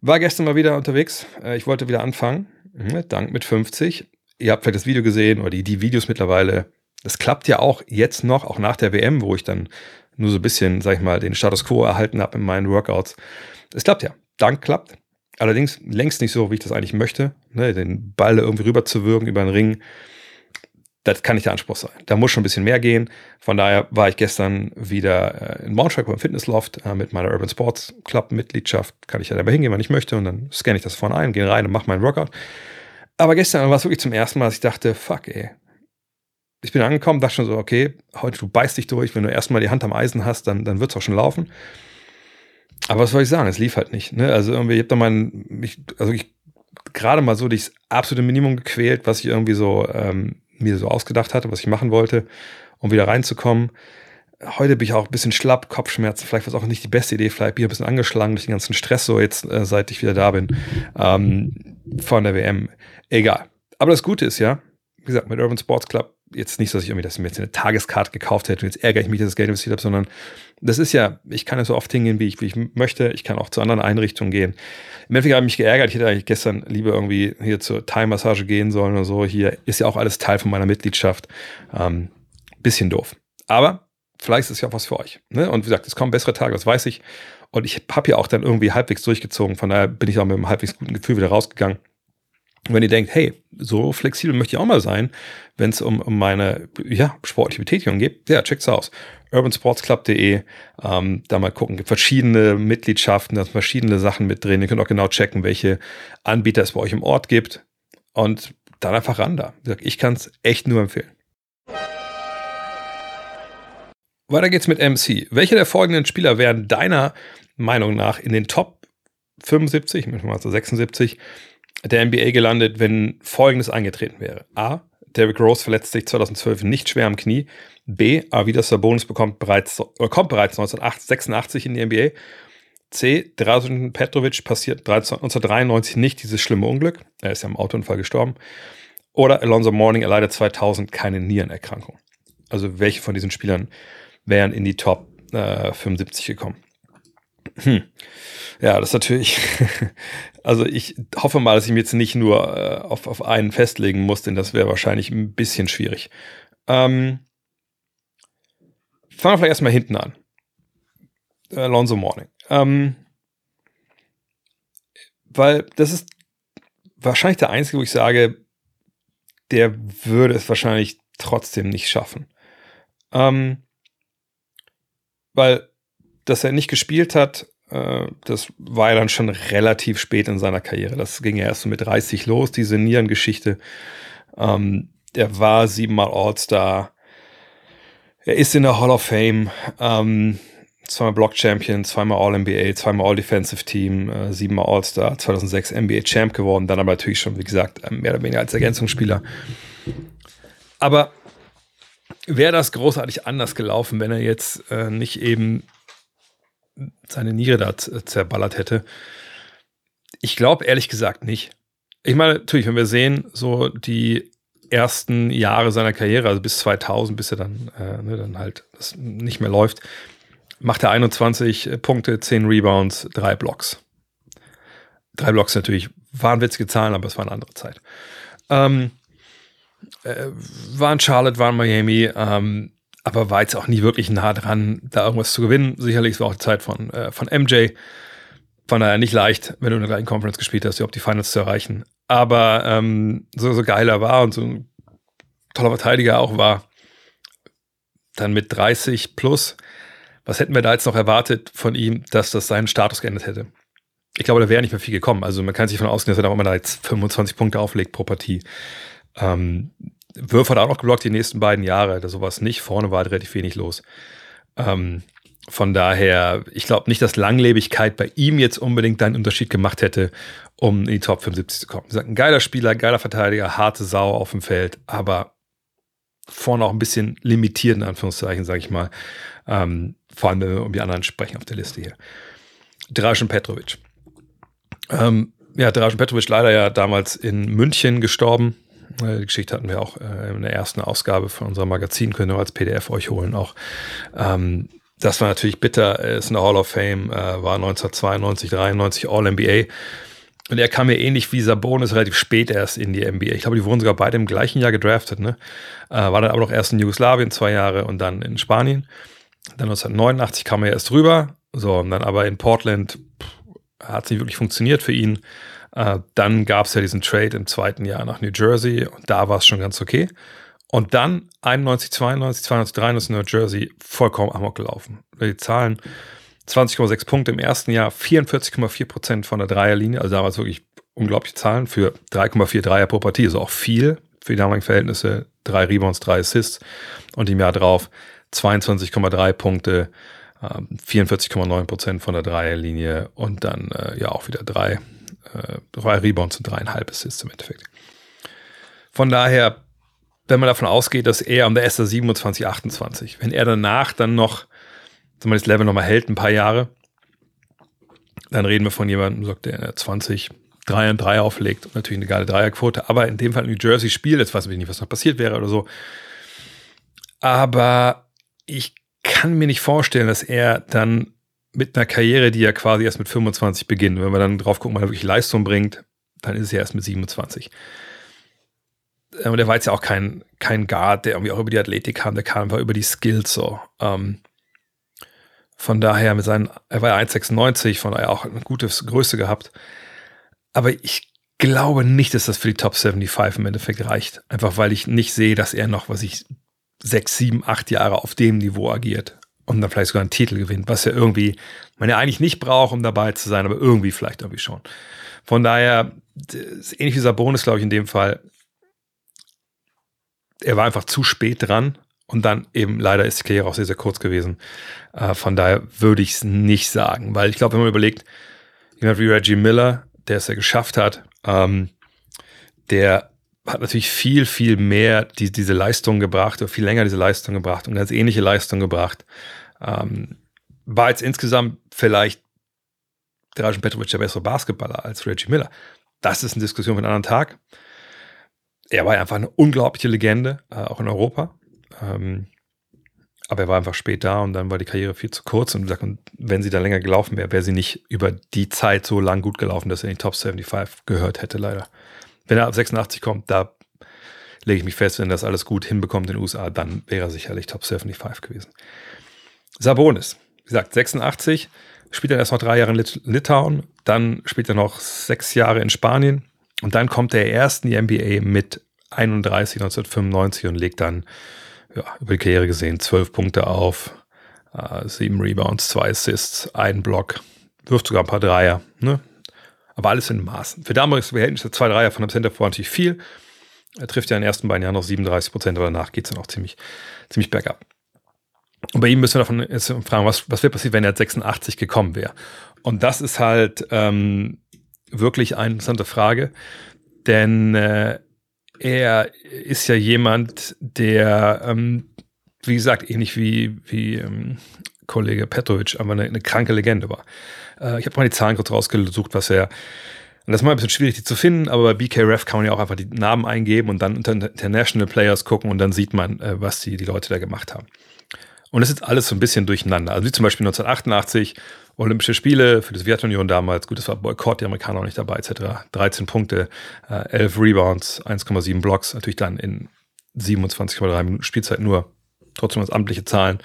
war gestern mal wieder unterwegs. Äh, ich wollte wieder anfangen. Mhm, Dank mit 50. Ihr habt vielleicht das Video gesehen oder die, die Videos mittlerweile. Das klappt ja auch jetzt noch, auch nach der WM, wo ich dann nur so ein bisschen, sag ich mal, den Status quo erhalten habe in meinen Workouts. Es klappt ja. Dank klappt. Allerdings längst nicht so, wie ich das eigentlich möchte. Ne, den Ball irgendwie rüber zu wirken über den Ring. Das kann nicht der Anspruch sein. Da muss schon ein bisschen mehr gehen. Von daher war ich gestern wieder äh, in Braunschweig beim Fitnessloft äh, mit meiner Urban Sports Club Mitgliedschaft. Kann ich ja dabei hingehen, wenn ich möchte. Und dann scanne ich das vorne ein, gehe rein und mache meinen Workout. Aber gestern war es wirklich zum ersten Mal, dass ich dachte, fuck ey, ich bin angekommen, dachte schon so, okay, heute du beißt dich durch, wenn du erstmal die Hand am Eisen hast, dann, dann wird es auch schon laufen. Aber was soll ich sagen, es lief halt nicht. Ne? Also irgendwie, ich habe da mich, also ich gerade mal so das absolute Minimum gequält, was ich irgendwie so ähm, mir so ausgedacht hatte, was ich machen wollte, um wieder reinzukommen. Heute bin ich auch ein bisschen schlapp, Kopfschmerzen, vielleicht war es auch nicht die beste Idee, vielleicht bin ich ein bisschen angeschlagen durch den ganzen Stress, so jetzt, äh, seit ich wieder da bin, ähm, von der WM. Egal. Aber das Gute ist ja, wie gesagt, mit Urban Sports Club jetzt nicht, dass ich irgendwie das mir jetzt eine Tageskarte gekauft hätte und jetzt ärgere ich mich, dass ich das Geld investiert habe, sondern das ist ja, ich kann ja so oft hingehen, wie ich, wie ich möchte. Ich kann auch zu anderen Einrichtungen gehen. Im Endeffekt habe ich mich geärgert. Ich hätte eigentlich gestern lieber irgendwie hier zur Thai-Massage gehen sollen oder so. Hier ist ja auch alles Teil von meiner Mitgliedschaft. Ähm, bisschen doof. Aber vielleicht ist es ja auch was für euch. Ne? Und wie gesagt, es kommen bessere Tage, das weiß ich. Und ich habe ja auch dann irgendwie halbwegs durchgezogen. Von daher bin ich auch mit einem halbwegs guten Gefühl wieder rausgegangen. Wenn ihr denkt, hey, so flexibel möchte ich auch mal sein, wenn es um, um meine ja, sportliche Betätigung geht, ja, checkt's aus. urbansportsclub.de, ähm, da mal gucken, gibt verschiedene Mitgliedschaften, da sind verschiedene Sachen mit drin. Ihr könnt auch genau checken, welche Anbieter es bei euch im Ort gibt. Und dann einfach ran da. Ich kann es echt nur empfehlen. Weiter geht's mit MC. Welche der folgenden Spieler wären deiner Meinung nach in den Top 75, manchmal so 76 der NBA gelandet, wenn Folgendes eingetreten wäre. A. Derrick Rose verletzt sich 2012 nicht schwer am Knie. B. Avidas Sabonis bekommt bereits, oder kommt bereits 1986 in die NBA. C. Drazen Petrovic passiert 1993 nicht dieses schlimme Unglück. Er ist ja im Autounfall gestorben. Oder Alonso Morning erleidet 2000 keine Nierenerkrankung. Also welche von diesen Spielern wären in die Top äh, 75 gekommen? Hm. Ja, das ist natürlich. also ich hoffe mal, dass ich mir jetzt nicht nur äh, auf, auf einen festlegen muss, denn das wäre wahrscheinlich ein bisschen schwierig. Ähm, fangen wir vielleicht erstmal hinten an. Alonso Morning. Ähm, weil das ist wahrscheinlich der einzige, wo ich sage, der würde es wahrscheinlich trotzdem nicht schaffen. Ähm, weil dass er nicht gespielt hat, äh, das war ja dann schon relativ spät in seiner Karriere. Das ging ja erst so mit 30 los, diese Nierengeschichte. Ähm, er war siebenmal All-Star. Er ist in der Hall of Fame. Ähm, zweimal Block Champion, zweimal All-NBA, zweimal All-Defensive Team, äh, siebenmal All-Star, 2006 NBA Champ geworden. Dann aber natürlich schon, wie gesagt, mehr oder weniger als Ergänzungsspieler. Aber wäre das großartig anders gelaufen, wenn er jetzt äh, nicht eben seine Niere da zerballert hätte. Ich glaube ehrlich gesagt nicht. Ich meine, natürlich, wenn wir sehen, so die ersten Jahre seiner Karriere, also bis 2000, bis er dann, äh, ne, dann halt das nicht mehr läuft, macht er 21 Punkte, 10 Rebounds, 3 Blocks. Drei Blocks natürlich waren witzige Zahlen, aber es war eine andere Zeit. Ähm, äh, war in Charlotte, war in Miami, ähm, aber war jetzt auch nie wirklich nah dran, da irgendwas zu gewinnen. Sicherlich war auch die Zeit von, äh, von MJ. Von daher nicht leicht, wenn du in der gleichen Conference gespielt hast, überhaupt die Finals zu erreichen. Aber ähm, so, so geil er war und so ein toller Verteidiger auch war, dann mit 30 plus, was hätten wir da jetzt noch erwartet von ihm, dass das seinen Status geändert hätte? Ich glaube, da wäre nicht mehr viel gekommen. Also man kann sich davon ausgehen, dass er da immer da jetzt 25 Punkte auflegt pro Partie. Ähm, Würf hat auch noch geblockt die nächsten beiden Jahre, da sowas nicht. Vorne war halt relativ wenig los. Ähm, von daher, ich glaube nicht, dass Langlebigkeit bei ihm jetzt unbedingt einen Unterschied gemacht hätte, um in die Top 75 zu kommen. Wie gesagt, ein geiler Spieler, geiler Verteidiger, harte Sau auf dem Feld, aber vorne auch ein bisschen limitiert, in Anführungszeichen, sage ich mal. Ähm, vor allem, wenn wir um die anderen sprechen auf der Liste hier. Dražen Petrovic. Ähm, ja, Dražen Petrovic leider ja damals in München gestorben. Äh, die Geschichte hatten wir auch äh, in der ersten Ausgabe von unserem Magazin, können wir als PDF euch holen auch. Ähm, das war natürlich bitter. Er ist in der Hall of Fame, äh, war 1992, 93 All-NBA. Und er kam ja ähnlich wie Sabonis relativ spät erst in die NBA. Ich glaube, die wurden sogar beide im gleichen Jahr gedraftet. Ne? War dann aber noch erst in Jugoslawien zwei Jahre und dann in Spanien. Dann 1989 kam er erst rüber. So, und dann aber in Portland hat es nicht wirklich funktioniert für ihn. Äh, dann gab es ja diesen Trade im zweiten Jahr nach New Jersey und da war es schon ganz okay. Und dann 91, 92, 92, 93 New Jersey vollkommen amok gelaufen. Die Zahlen 20,6 Punkte im ersten Jahr, 44,4 Prozent von der Dreierlinie, also damals wirklich unglaubliche Zahlen für 3,4 Dreier pro Partie, also auch viel für die damaligen Verhältnisse, drei Rebounds, drei Assists. Und im Jahr drauf 22,3 Punkte, 44,9 ähm, Prozent von der Dreierlinie. Und dann äh, ja auch wieder drei, äh, drei Rebounds und dreieinhalb Assists im Endeffekt. Von daher, wenn man davon ausgeht, dass er um der erste 27, 28, wenn er danach dann noch wenn das Level nochmal hält, ein paar Jahre, dann reden wir von jemandem, sagt der 20, 3 und 3 auflegt und natürlich eine geile Dreierquote, aber in dem Fall New Jersey spielt, jetzt weiß ich nicht, was noch passiert wäre oder so. Aber ich kann mir nicht vorstellen, dass er dann mit einer Karriere, die ja quasi erst mit 25 beginnt, wenn wir dann drauf gucken, ob er wirklich Leistung bringt, dann ist es ja erst mit 27. Und er war jetzt ja auch kein, kein Guard, der irgendwie auch über die Athletik kam, der kam einfach über die Skills so. Ähm, von daher mit seinen, er war ja 1,96, von daher auch eine gute Größe gehabt. Aber ich glaube nicht, dass das für die Top 75 im Endeffekt reicht. Einfach weil ich nicht sehe, dass er noch, was ich, sechs, sieben, acht Jahre auf dem Niveau agiert und dann vielleicht sogar einen Titel gewinnt, was er irgendwie, man ja eigentlich nicht braucht, um dabei zu sein, aber irgendwie vielleicht irgendwie schon. Von daher, ähnlich wie Sabonis, glaube ich, in dem Fall, er war einfach zu spät dran und dann eben leider ist die Karriere auch sehr, sehr kurz gewesen. Äh, von daher würde ich es nicht sagen, weil ich glaube, wenn man überlegt, jemand wie Reggie Miller, der es ja geschafft hat, ähm, der hat natürlich viel, viel mehr die, diese Leistung gebracht oder viel länger diese Leistung gebracht und ganz ähnliche Leistung gebracht. Ähm, war jetzt insgesamt vielleicht Dražen Petrovic der bessere Basketballer als Reggie Miller. Das ist eine Diskussion für einen anderen Tag. Er war einfach eine unglaubliche Legende, äh, auch in Europa. Ähm, aber er war einfach spät da und dann war die Karriere viel zu kurz. Und, und wenn sie da länger gelaufen wäre, wäre sie nicht über die Zeit so lang gut gelaufen, dass er in die Top 75 gehört hätte, leider. Wenn er ab 86 kommt, da lege ich mich fest, wenn das alles gut hinbekommt in den USA, dann wäre er sicherlich Top 75 gewesen. Sabonis, wie gesagt, 86, spielt er erst noch drei Jahre in Lit Litauen, dann spielt er noch sechs Jahre in Spanien und dann kommt er erst in die NBA mit 31 1995 und legt dann ja, über die Karriere gesehen, zwölf Punkte auf, äh, sieben Rebounds, zwei Assists, ein Block, wirft sogar ein paar Dreier, ne? Aber alles in Maßen. Für damalige Verhältnisse zwei Dreier von einem Center vor natürlich viel. Er trifft ja in den ersten beiden Jahren noch 37 Prozent, aber danach geht es dann auch ziemlich, ziemlich bergab. Und bei ihm müssen wir davon jetzt fragen, was, was wäre passiert, wenn er 86 gekommen wäre? Und das ist halt ähm, wirklich eine interessante Frage, denn äh, er ist ja jemand, der, ähm, wie gesagt, ähnlich wie, wie ähm, Kollege Petrovic, aber eine, eine kranke Legende war. Äh, ich habe mal die Zahlen kurz rausgesucht, was er und das ist mal ein bisschen schwierig, die zu finden, aber bei BKRF kann man ja auch einfach die Namen eingeben und dann unter International Players gucken und dann sieht man, äh, was die, die Leute da gemacht haben. Und das ist alles so ein bisschen durcheinander. Also wie zum Beispiel 1988 Olympische Spiele für die Sowjetunion damals, gut, das war Boykott, die Amerikaner auch nicht dabei, etc. 13 Punkte, äh, 11 Rebounds, 1,7 Blocks, natürlich dann in 27,3 Minuten Spielzeit nur. Trotzdem als amtliche Zahlen.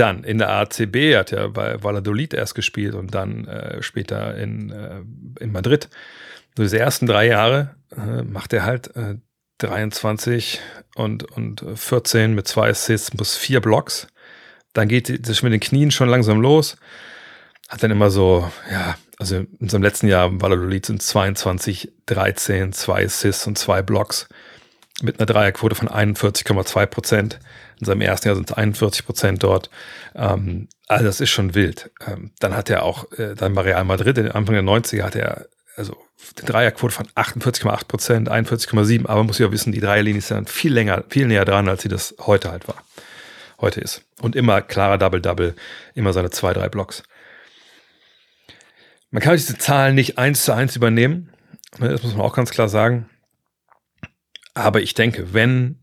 Dann in der ACB hat er bei Valladolid erst gespielt und dann äh, später in, äh, in Madrid. So diese ersten drei Jahre äh, macht er halt äh, 23 und, und 14 mit zwei Assists plus vier Blocks. Dann geht das mit den Knien schon langsam los. Hat dann immer so, ja, also in seinem letzten Jahr Valladolid sind 22, 13, zwei Assists und zwei Blocks mit einer Dreierquote von 41,2 Prozent. In seinem ersten Jahr sind es 41 Prozent dort. Ähm, also das ist schon wild. Ähm, dann hat er auch, äh, dann bei Real Madrid, Anfang der 90er hat er also die Dreierquote von 48,8 Prozent, 41,7, aber man muss ja wissen, die Dreierlinie ist dann viel länger, viel näher dran, als sie das heute halt war. Heute ist. Und immer klarer Double-Double, immer seine zwei, drei Blocks. Man kann diese Zahlen nicht eins zu eins übernehmen. Ne, das muss man auch ganz klar sagen. Aber ich denke, wenn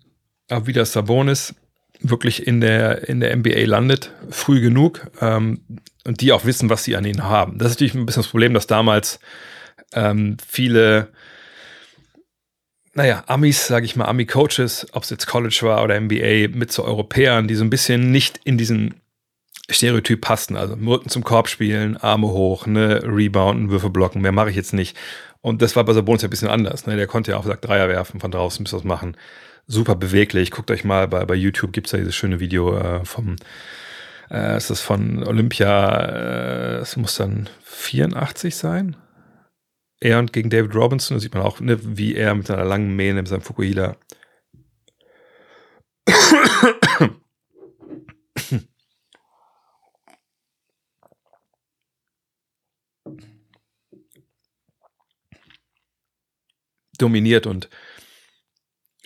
wieder Sabonis wirklich in der, in der NBA landet, früh genug, ähm, und die auch wissen, was sie an ihnen haben. Das ist natürlich ein bisschen das Problem, dass damals ähm, viele, naja, Amis, sage ich mal, Ami-Coaches, ob es jetzt College war oder NBA, mit so Europäern, die so ein bisschen nicht in diesen Stereotyp passten. Also Rücken zum Korb spielen, Arme hoch, ne, Rebounden, Würfe blocken, mehr mache ich jetzt nicht. Und das war bei Sabonis ja ein bisschen anders. Ne? Der konnte ja auch gesagt Dreier werfen, von draußen bis was machen. Super beweglich. Guckt euch mal bei, bei YouTube, gibt's da dieses schöne Video äh, vom, äh, ist das von Olympia, äh, es muss dann 84 sein. Er und gegen David Robinson, da sieht man auch, ne, wie er mit seiner langen Mähne, mit seinem Fukuhila dominiert und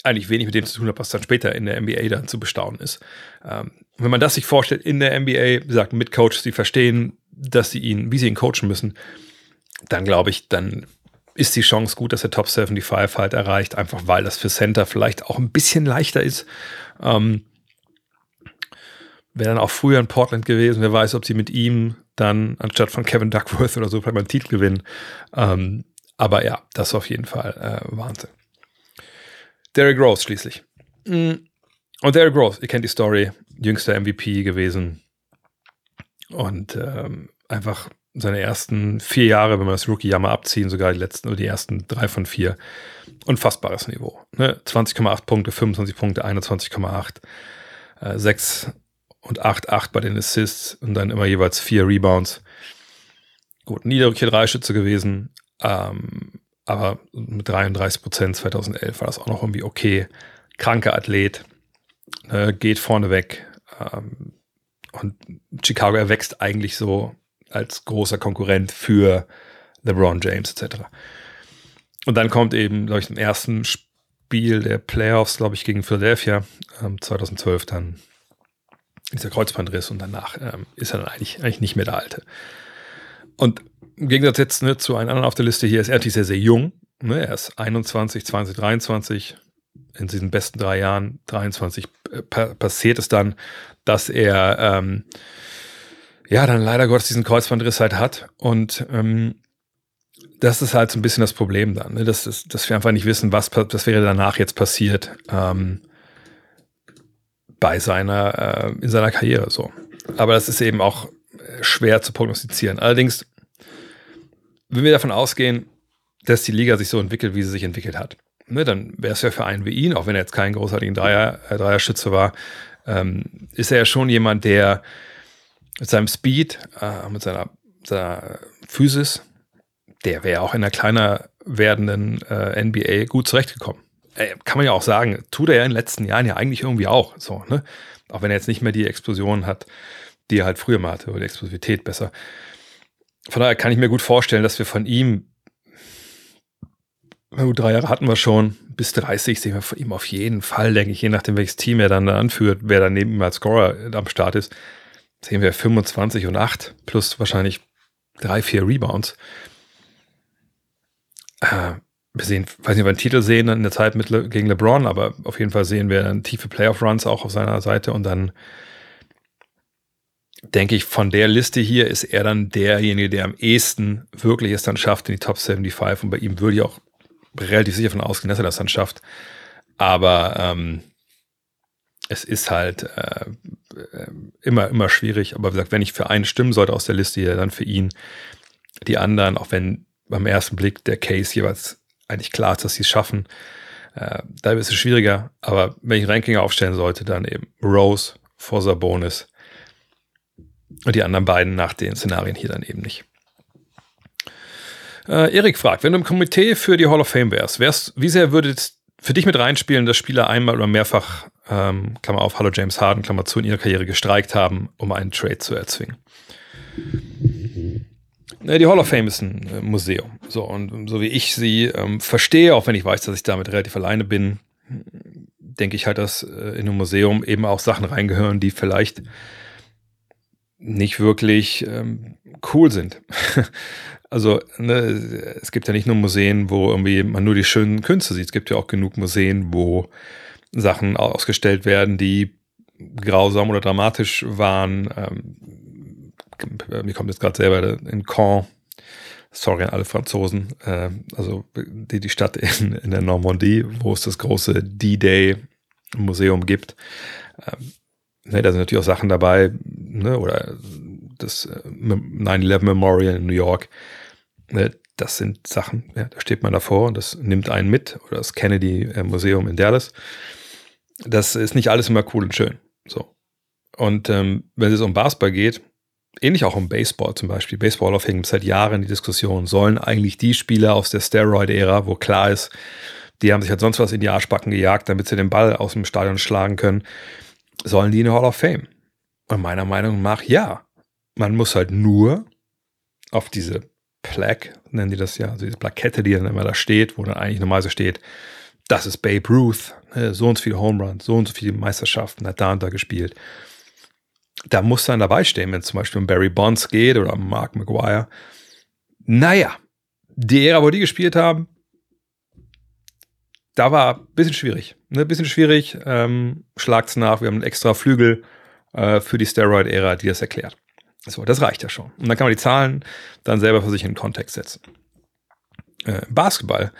eigentlich wenig mit dem zu tun hat, was dann später in der NBA dann zu bestaunen ist. Ähm, wenn man das sich vorstellt in der NBA, gesagt, mit Coaches, die verstehen, dass sie ihn, wie sie ihn coachen müssen, dann glaube ich, dann ist die Chance gut, dass er Top 75 halt erreicht, einfach weil das für Center vielleicht auch ein bisschen leichter ist. Ähm, Wäre dann auch früher in Portland gewesen, wer weiß, ob sie mit ihm dann anstatt von Kevin Duckworth oder so vielleicht mal einen Titel gewinnen. Ähm, aber ja, das ist auf jeden Fall äh, Wahnsinn. Derrick Rose schließlich. Mm. Und Derrick Rose, ihr kennt die Story, jüngster MVP gewesen. Und ähm, einfach seine ersten vier Jahre, wenn wir das Rookie-Jahr mal abziehen, sogar die letzten oder die ersten drei von vier, unfassbares Niveau. Ne? 20,8 Punkte, 25 Punkte, 21,8, äh, 6 und 8, 8 bei den Assists und dann immer jeweils vier Rebounds. Gut, niedrige Dreischütze gewesen, ähm, aber mit 33 Prozent 2011 war das auch noch irgendwie okay. Kranker Athlet, äh, geht vorne weg. Ähm, und Chicago erwächst eigentlich so als großer Konkurrent für LeBron James etc. Und dann kommt eben, glaube ich, im ersten Spiel der Playoffs, glaube ich, gegen Philadelphia, ähm, 2012 dann dieser Kreuzbandriss und danach ähm, ist er dann eigentlich, eigentlich nicht mehr der Alte. Und im Gegensatz jetzt ne, zu einem anderen auf der Liste hier ist er natürlich sehr, sehr jung. Ne? Er ist 21, 20, 23. In diesen besten drei Jahren, 23, äh, passiert es dann, dass er ähm, ja dann leider Gottes diesen Kreuzbandriss halt hat. Und ähm, das ist halt so ein bisschen das Problem dann, ne? dass, dass wir einfach nicht wissen, was, was wäre danach jetzt passiert ähm, bei seiner, äh, in seiner Karriere so. Aber das ist eben auch äh, schwer zu prognostizieren. Allerdings wenn wir davon ausgehen, dass die Liga sich so entwickelt, wie sie sich entwickelt hat, ne, dann wäre es ja für einen wie ihn, auch wenn er jetzt kein großartigen Dreier, äh, Dreierschütze war, ähm, ist er ja schon jemand, der mit seinem Speed, äh, mit seiner, seiner Physis, der wäre auch in einer kleiner werdenden äh, NBA gut zurechtgekommen. Äh, kann man ja auch sagen, tut er ja in den letzten Jahren ja eigentlich irgendwie auch so, ne? Auch wenn er jetzt nicht mehr die Explosion hat, die er halt früher mal hatte, oder die Explosivität besser von daher kann ich mir gut vorstellen, dass wir von ihm, gut, drei Jahre hatten wir schon, bis 30 sehen wir von ihm auf jeden Fall, denke ich, je nachdem, welches Team er dann anführt, wer dann neben ihm als Scorer am Start ist, sehen wir 25 und 8 plus wahrscheinlich drei, vier Rebounds. Äh, wir sehen, weiß nicht, ob wir einen Titel sehen in der Zeit mit Le gegen LeBron, aber auf jeden Fall sehen wir dann tiefe Playoff-Runs auch auf seiner Seite und dann denke ich, von der Liste hier ist er dann derjenige, der am ehesten wirklich es dann schafft in die Top 75. Und bei ihm würde ich auch relativ sicher von ausgehen, dass er das dann schafft. Aber ähm, es ist halt äh, äh, immer, immer schwierig. Aber wie gesagt, wenn ich für einen stimmen sollte aus der Liste hier, dann für ihn. Die anderen, auch wenn beim ersten Blick der Case jeweils eigentlich klar ist, dass sie es schaffen, äh, da ist es schwieriger. Aber wenn ich Ranking aufstellen sollte, dann eben Rose vor Sabonis und die anderen beiden nach den Szenarien hier dann eben nicht. Äh, Erik fragt, wenn du im Komitee für die Hall of Fame wärst, wärst wie sehr würde für dich mit reinspielen, dass Spieler einmal oder mehrfach, ähm, Klammer auf, Hallo James Harden, Klammer zu, in ihrer Karriere gestreikt haben, um einen Trade zu erzwingen? Die Hall of Fame ist ein äh, Museum. So, und so wie ich sie ähm, verstehe, auch wenn ich weiß, dass ich damit relativ alleine bin, denke ich halt, dass äh, in einem Museum eben auch Sachen reingehören, die vielleicht nicht wirklich ähm, cool sind. also ne, es gibt ja nicht nur Museen, wo irgendwie man nur die schönen Künste sieht. Es gibt ja auch genug Museen, wo Sachen ausgestellt werden, die grausam oder dramatisch waren. Ähm, mir kommt jetzt gerade selber in Caen, sorry an alle Franzosen, äh, also die, die Stadt in, in der Normandie, wo es das große D-Day Museum gibt. Ähm, ne, da sind natürlich auch Sachen dabei, ne, oder das 9-11 äh, Memorial in New York. Ne, das sind Sachen, ja, da steht man davor und das nimmt einen mit. Oder das Kennedy äh, Museum in Dallas. Das ist nicht alles immer cool und schön. So. Und ähm, wenn es um Basketball geht, ähnlich auch um Baseball zum Beispiel. Baseball Fame seit Jahren die Diskussion, sollen eigentlich die Spieler aus der Steroid-Ära, wo klar ist, die haben sich halt sonst was in die Arschbacken gejagt, damit sie den Ball aus dem Stadion schlagen können, sollen die in die Hall of Fame? Und meiner Meinung nach ja. Man muss halt nur auf diese Plaque, nennen die das ja, also diese Plakette, die dann immer da steht, wo dann eigentlich normalerweise steht, das ist Babe Ruth, ne, so und so viele Home Runs, so und so viele Meisterschaften hat da und da gespielt. Da muss dann dabei stehen, wenn es zum Beispiel um Barry Bonds geht oder um Mark McGuire. Naja, die Ära, wo die gespielt haben, da war ein bisschen schwierig. Ein ne? bisschen schwierig. Ähm, schlagt's nach, wir haben einen extra Flügel äh, für die Steroid-Ära, die das erklärt. So, das reicht ja schon. Und dann kann man die Zahlen dann selber für sich in den Kontext setzen. Äh, Basketball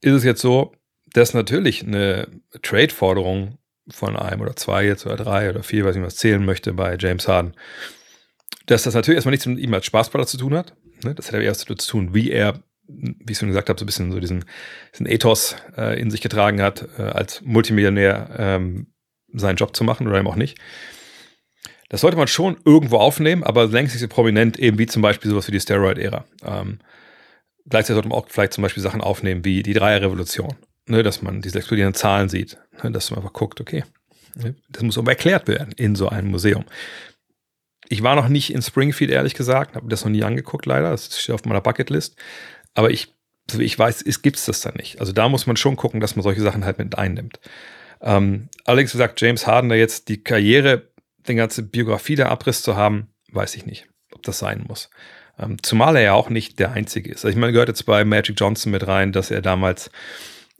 ist es jetzt so, dass natürlich eine Trade-Forderung von einem oder zwei jetzt oder drei oder vier, weiß ich was zählen möchte bei James Harden, dass das natürlich erstmal nichts mit ihm als Spaßballer zu tun hat. Ne? Das hat ja erst zu tun, wie er wie ich schon gesagt habe, so ein bisschen so diesen, diesen Ethos äh, in sich getragen hat, äh, als Multimillionär ähm, seinen Job zu machen oder eben auch nicht. Das sollte man schon irgendwo aufnehmen, aber längst nicht so prominent, eben wie zum Beispiel sowas wie die Steroid-Ära. Ähm, gleichzeitig sollte man auch vielleicht zum Beispiel Sachen aufnehmen wie die Dreierrevolution, ne, dass man diese explodierenden Zahlen sieht, ne, dass man einfach guckt, okay, ne, das muss aber erklärt werden in so einem Museum. Ich war noch nicht in Springfield, ehrlich gesagt, habe das noch nie angeguckt, leider. Das steht auf meiner Bucketlist. Aber ich, so wie ich weiß, gibt es das dann nicht. Also da muss man schon gucken, dass man solche Sachen halt mit einnimmt. Ähm, allerdings, wie gesagt, James Harden da jetzt die Karriere, die ganze Biografie der Abriss zu haben, weiß ich nicht, ob das sein muss. Ähm, zumal er ja auch nicht der Einzige ist. Also ich meine, gehört jetzt bei Magic Johnson mit rein, dass er damals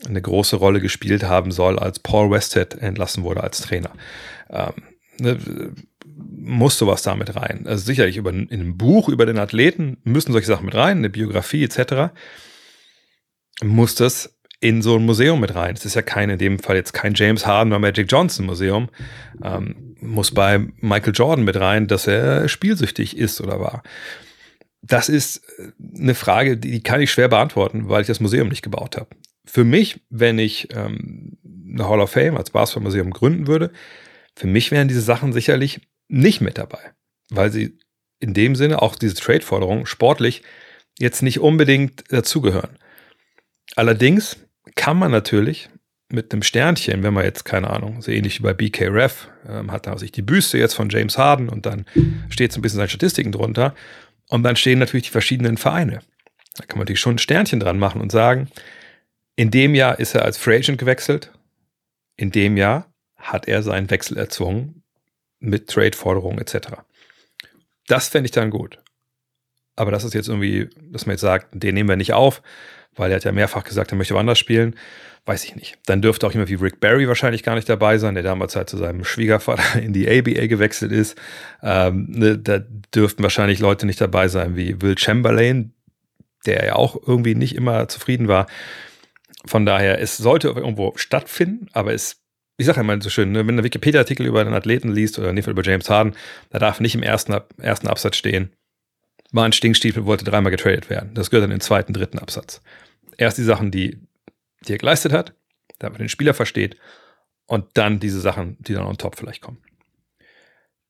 eine große Rolle gespielt haben soll, als Paul Westhead entlassen wurde als Trainer. Ähm, ne, muss sowas da mit rein. Also sicherlich über, in einem Buch über den Athleten müssen solche Sachen mit rein, eine Biografie etc. Muss das in so ein Museum mit rein. Es ist ja kein, in dem Fall jetzt kein James Harden oder Magic Johnson Museum. Ähm, muss bei Michael Jordan mit rein, dass er spielsüchtig ist oder war. Das ist eine Frage, die kann ich schwer beantworten, weil ich das Museum nicht gebaut habe. Für mich, wenn ich ähm, eine Hall of Fame als Basketballmuseum gründen würde, für mich wären diese Sachen sicherlich nicht mit dabei, weil sie in dem Sinne auch diese Trade-Forderungen sportlich jetzt nicht unbedingt dazugehören. Allerdings kann man natürlich mit einem Sternchen, wenn man jetzt, keine Ahnung, so ähnlich wie bei BK Ref, ähm, hat da sich die Büste jetzt von James Harden und dann steht so ein bisschen seine Statistiken drunter und dann stehen natürlich die verschiedenen Vereine. Da kann man natürlich schon ein Sternchen dran machen und sagen, in dem Jahr ist er als Free Agent gewechselt, in dem Jahr hat er seinen Wechsel erzwungen mit Trade-Forderungen etc. Das fände ich dann gut. Aber das ist jetzt irgendwie, dass man jetzt sagt, den nehmen wir nicht auf, weil er hat ja mehrfach gesagt, er möchte woanders spielen. Weiß ich nicht. Dann dürfte auch jemand wie Rick Barry wahrscheinlich gar nicht dabei sein, der damals halt zu seinem Schwiegervater in die ABA gewechselt ist. Ähm, ne, da dürften wahrscheinlich Leute nicht dabei sein wie Will Chamberlain, der ja auch irgendwie nicht immer zufrieden war. Von daher, es sollte irgendwo stattfinden, aber es, ich sage immer so schön, ne, wenn du einen Wikipedia-Artikel über einen Athleten liest oder in dem Fall über James Harden, da darf nicht im ersten, ersten Absatz stehen, war ein Stinkstiefel, wollte dreimal getradet werden. Das gehört dann in den zweiten, dritten Absatz. Erst die Sachen, die, die er geleistet hat, damit man den Spieler versteht, und dann diese Sachen, die dann on top vielleicht kommen.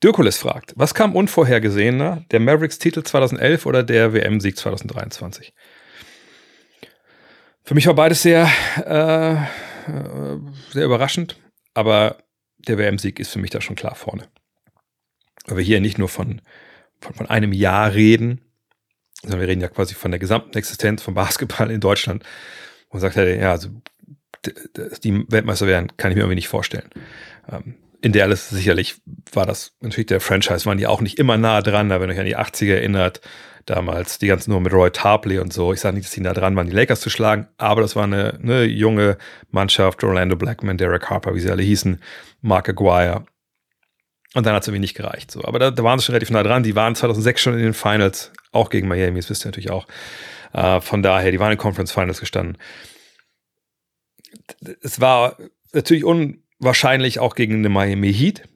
Dirkulis fragt, was kam unvorhergesehener, der Mavericks-Titel 2011 oder der WM-Sieg 2023? Für mich war beides sehr, äh, äh, sehr überraschend, aber der WM-Sieg ist für mich da schon klar vorne. Weil wir hier nicht nur von, von, von einem Jahr reden, sondern wir reden ja quasi von der gesamten Existenz von Basketball in Deutschland. Und sagt er, ja, also die Weltmeister werden, kann ich mir irgendwie nicht vorstellen. Ähm, in Dallas sicherlich war das natürlich der Franchise, waren die auch nicht immer nah dran, wenn ihr euch an die 80er erinnert, damals die ganzen nur mit Roy Tarpley und so. Ich sage nicht, dass die nah dran waren, die Lakers zu schlagen, aber das war eine, eine junge Mannschaft, Orlando Blackman, Derek Harper, wie sie alle hießen, Mark Aguirre. Und dann hat es irgendwie nicht gereicht. So. Aber da, da waren sie schon relativ nah dran. Die waren 2006 schon in den Finals, auch gegen Miami, das wisst ihr natürlich auch. Äh, von daher, die waren in Conference Finals gestanden. Es war natürlich unwahrscheinlich auch gegen eine Miami Heat,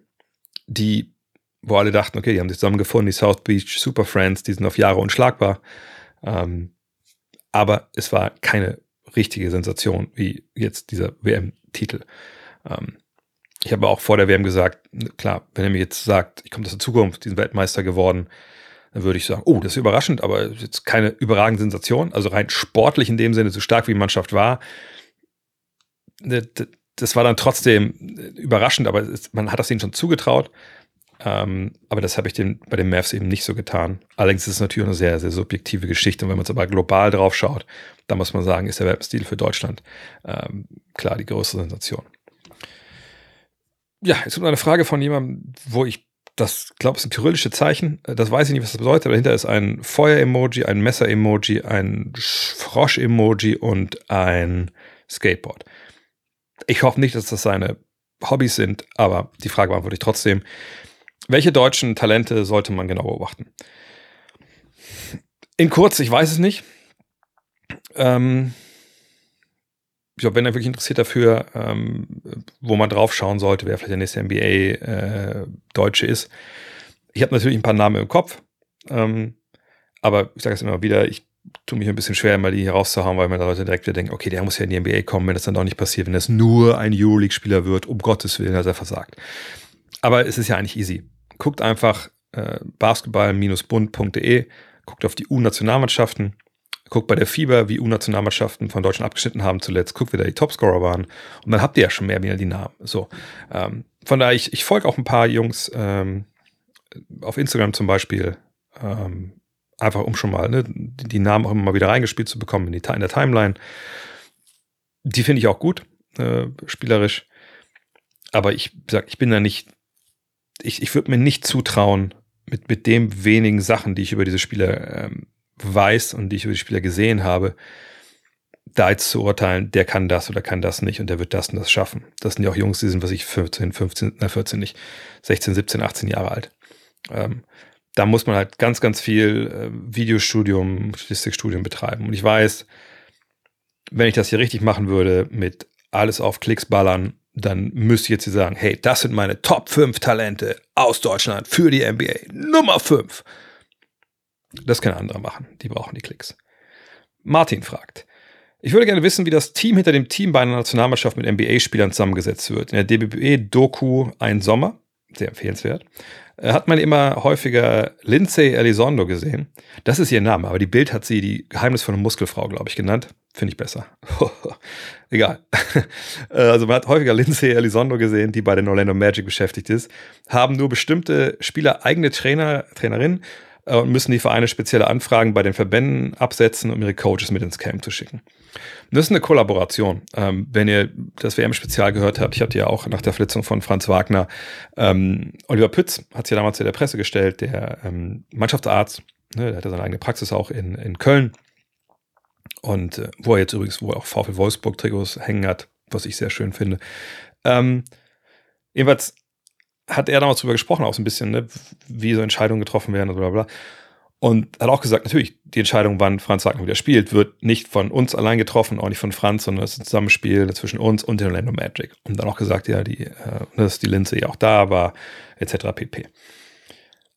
die wo alle dachten, okay, die haben sich zusammengefunden, die South Beach Super Friends, die sind auf Jahre unschlagbar. Ähm, aber es war keine richtige Sensation wie jetzt dieser WM-Titel. Ähm, ich habe auch vor der WM gesagt, klar, wenn er mir jetzt sagt, ich komme aus der Zukunft, diesen Weltmeister geworden, dann würde ich sagen, oh, das ist überraschend, aber jetzt keine überragende Sensation. Also rein sportlich in dem Sinne, so stark wie die Mannschaft war. Das war dann trotzdem überraschend, aber man hat das ihnen schon zugetraut. Ähm, aber das habe ich den, bei den Mavs eben nicht so getan. Allerdings ist es natürlich eine sehr, sehr subjektive Geschichte. Und wenn man es aber global drauf schaut, dann muss man sagen, ist der Webstil für Deutschland ähm, klar die größte Sensation. Ja, jetzt kommt eine Frage von jemandem, wo ich das glaube, es sind kyrillische Zeichen. Das weiß ich nicht, was das bedeutet. Dahinter ist ein Feuer-Emoji, ein Messer-Emoji, ein Frosch-Emoji und ein Skateboard. Ich hoffe nicht, dass das seine Hobbys sind, aber die Frage beantworte ich trotzdem. Welche deutschen Talente sollte man genau beobachten? In kurz, ich weiß es nicht. Ähm, ich glaube, wenn er wirklich interessiert dafür, ähm, wo man drauf schauen sollte, wer vielleicht der nächste NBA-Deutsche äh, ist. Ich habe natürlich ein paar Namen im Kopf, ähm, aber ich sage es immer wieder, ich tue mich ein bisschen schwer, mal die hier rauszuhauen, weil man da Leute direkt wieder denken, okay, der muss ja in die NBA kommen, wenn das dann doch nicht passiert, wenn das nur ein Euroleague-Spieler wird, um Gottes Willen, dass er versagt. Aber es ist ja eigentlich easy guckt einfach äh, basketball-bund.de, guckt auf die U-Nationalmannschaften, guckt bei der Fieber, wie U-Nationalmannschaften von Deutschland abgeschnitten haben zuletzt, guckt, wer da die Topscorer waren und dann habt ihr ja schon mehr wieder die Namen. So, ähm, von daher, ich, ich folge auch ein paar Jungs ähm, auf Instagram zum Beispiel, ähm, einfach um schon mal ne, die, die, Namen auch immer mal wieder reingespielt zu bekommen in, die, in der Timeline. Die finde ich auch gut, äh, spielerisch. Aber ich sag, ich bin da nicht ich, ich würde mir nicht zutrauen, mit, mit dem wenigen Sachen, die ich über diese Spieler ähm, weiß und die ich über die Spieler gesehen habe, da jetzt zu urteilen, der kann das oder kann das nicht und der wird das und das schaffen. Das sind ja auch Jungs, die sind, was ich, 15, 15, na 14 nicht, 16, 17, 18 Jahre alt. Ähm, da muss man halt ganz, ganz viel äh, Videostudium, Statistikstudium betreiben. Und ich weiß, wenn ich das hier richtig machen würde, mit alles auf Klicks ballern dann müsste ich jetzt sagen, hey, das sind meine Top 5 Talente aus Deutschland für die NBA. Nummer 5. Das kann andere machen. Die brauchen die Klicks. Martin fragt. Ich würde gerne wissen, wie das Team hinter dem Team bei einer Nationalmannschaft mit NBA-Spielern zusammengesetzt wird. In der DBB-Doku Ein Sommer, sehr empfehlenswert, äh, hat man immer häufiger Lindsay Elizondo gesehen. Das ist ihr Name, aber die Bild hat sie die geheimnisvolle Muskelfrau, glaube ich, genannt. Finde ich besser. Egal. Äh, also man hat häufiger Lindsay Elizondo gesehen, die bei den Orlando Magic beschäftigt ist. Haben nur bestimmte Spieler eigene Trainer, Trainerinnen äh, und müssen die Vereine spezielle Anfragen bei den Verbänden absetzen, um ihre Coaches mit ins Camp zu schicken. Das ist eine Kollaboration. Ähm, wenn ihr das WM-Spezial gehört habt, ich hatte ja auch nach der Verletzung von Franz Wagner, ähm, Oliver Pütz hat es ja damals in der Presse gestellt, der ähm, Mannschaftsarzt, ne, der hatte seine eigene Praxis auch in, in Köln. Und äh, wo er jetzt übrigens, wo er auch VfL Wolfsburg-Trikots hängen hat, was ich sehr schön finde. Ähm, jedenfalls hat er damals drüber gesprochen, auch so ein bisschen, ne, wie so Entscheidungen getroffen werden und bla bla. Und hat auch gesagt, natürlich, die Entscheidung, wann Franz Wagner wieder spielt, wird nicht von uns allein getroffen, auch nicht von Franz, sondern es ist ein Zusammenspiel zwischen uns und den Orlando Magic. Und dann auch gesagt, ja, die, äh, dass die Linse ja auch da war, etc. pp.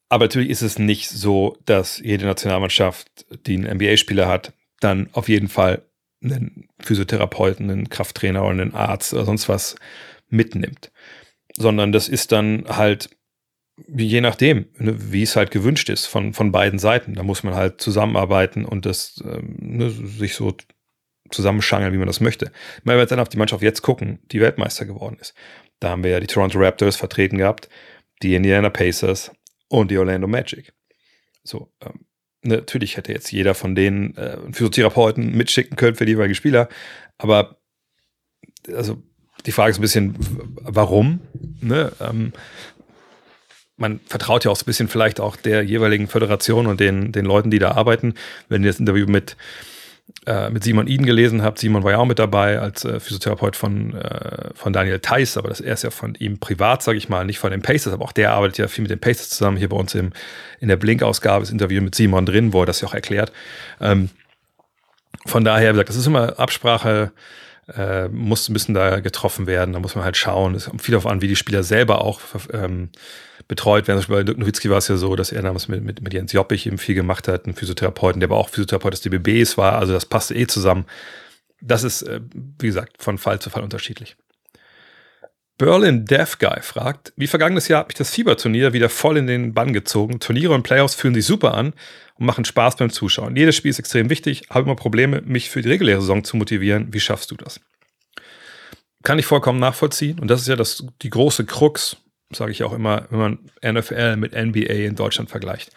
Aber natürlich ist es nicht so, dass jede Nationalmannschaft, die einen NBA-Spieler hat, dann auf jeden Fall einen Physiotherapeuten, einen Krafttrainer oder einen Arzt oder sonst was mitnimmt. Sondern das ist dann halt je nachdem, ne, wie es halt gewünscht ist von, von beiden Seiten. Da muss man halt zusammenarbeiten und das ähm, ne, sich so zusammenschangeln, wie man das möchte. Wenn wir jetzt dann auf die Mannschaft jetzt gucken, die Weltmeister geworden ist, da haben wir ja die Toronto Raptors vertreten gehabt, die Indiana Pacers und die Orlando Magic. So, ähm, natürlich hätte jetzt jeder von denen äh, Physiotherapeuten mitschicken können für die jeweiligen Spieler, aber also die Frage ist ein bisschen, warum? Ne? Ähm, man vertraut ja auch so ein bisschen vielleicht auch der jeweiligen Föderation und den, den Leuten, die da arbeiten. Wenn ihr das Interview mit, äh, mit Simon Iden gelesen habt, Simon war ja auch mit dabei als äh, Physiotherapeut von, äh, von Daniel Theiss, aber das er ist ja von ihm privat, sage ich mal, nicht von den Pacers, aber auch der arbeitet ja viel mit den Pacers zusammen. Hier bei uns im, in der Blink-Ausgabe das Interview mit Simon drin, wo er das ja auch erklärt. Ähm, von daher, wie gesagt, das ist immer Absprache äh, muss ein bisschen da getroffen werden. Da muss man halt schauen. Es kommt viel darauf an, wie die Spieler selber auch ähm, betreut werden. Bei Dirk Nowitzki war es ja so, dass er damals mit, mit, mit Jens Joppich eben viel gemacht hat, ein Physiotherapeuten, der aber auch Physiotherapeut des DBBs war. Also das passte eh zusammen. Das ist, äh, wie gesagt, von Fall zu Fall unterschiedlich. Berlin Deaf Guy fragt, wie vergangenes Jahr hat mich das Fieberturnier wieder voll in den Bann gezogen. Turniere und Playoffs fühlen sich super an und machen Spaß beim Zuschauen. Jedes Spiel ist extrem wichtig, habe immer Probleme, mich für die reguläre Saison zu motivieren. Wie schaffst du das? Kann ich vollkommen nachvollziehen. Und das ist ja das, die große Krux, sage ich auch immer, wenn man NFL mit NBA in Deutschland vergleicht.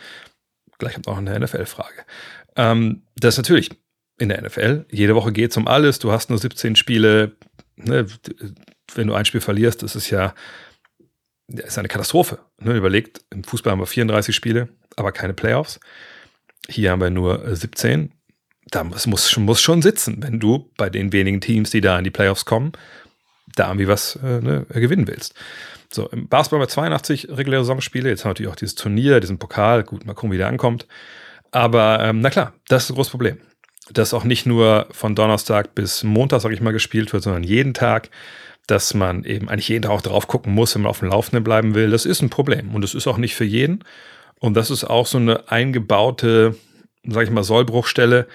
Gleich kommt auch eine NFL-Frage. Ähm, das ist natürlich in der NFL. Jede Woche geht es um alles. Du hast nur 17 Spiele. Ne? wenn du ein Spiel verlierst, ist es ja ist eine Katastrophe. Ne? Überlegt, im Fußball haben wir 34 Spiele, aber keine Playoffs. Hier haben wir nur 17. Äh, da muss, muss, muss schon sitzen, wenn du bei den wenigen Teams, die da in die Playoffs kommen, da irgendwie was äh, ne, gewinnen willst. So, im Basketball haben wir 82 reguläre Saisonspiele. Jetzt haben wir natürlich auch dieses Turnier, diesen Pokal. Gut, mal gucken, wie der ankommt. Aber ähm, na klar, das ist ein großes Problem. Dass auch nicht nur von Donnerstag bis Montag, sag ich mal, gespielt wird, sondern jeden Tag dass man eben eigentlich jeden Tag auch drauf gucken muss, wenn man auf dem Laufenden bleiben will. Das ist ein Problem und das ist auch nicht für jeden. Und das ist auch so eine eingebaute, sag ich mal, Sollbruchstelle,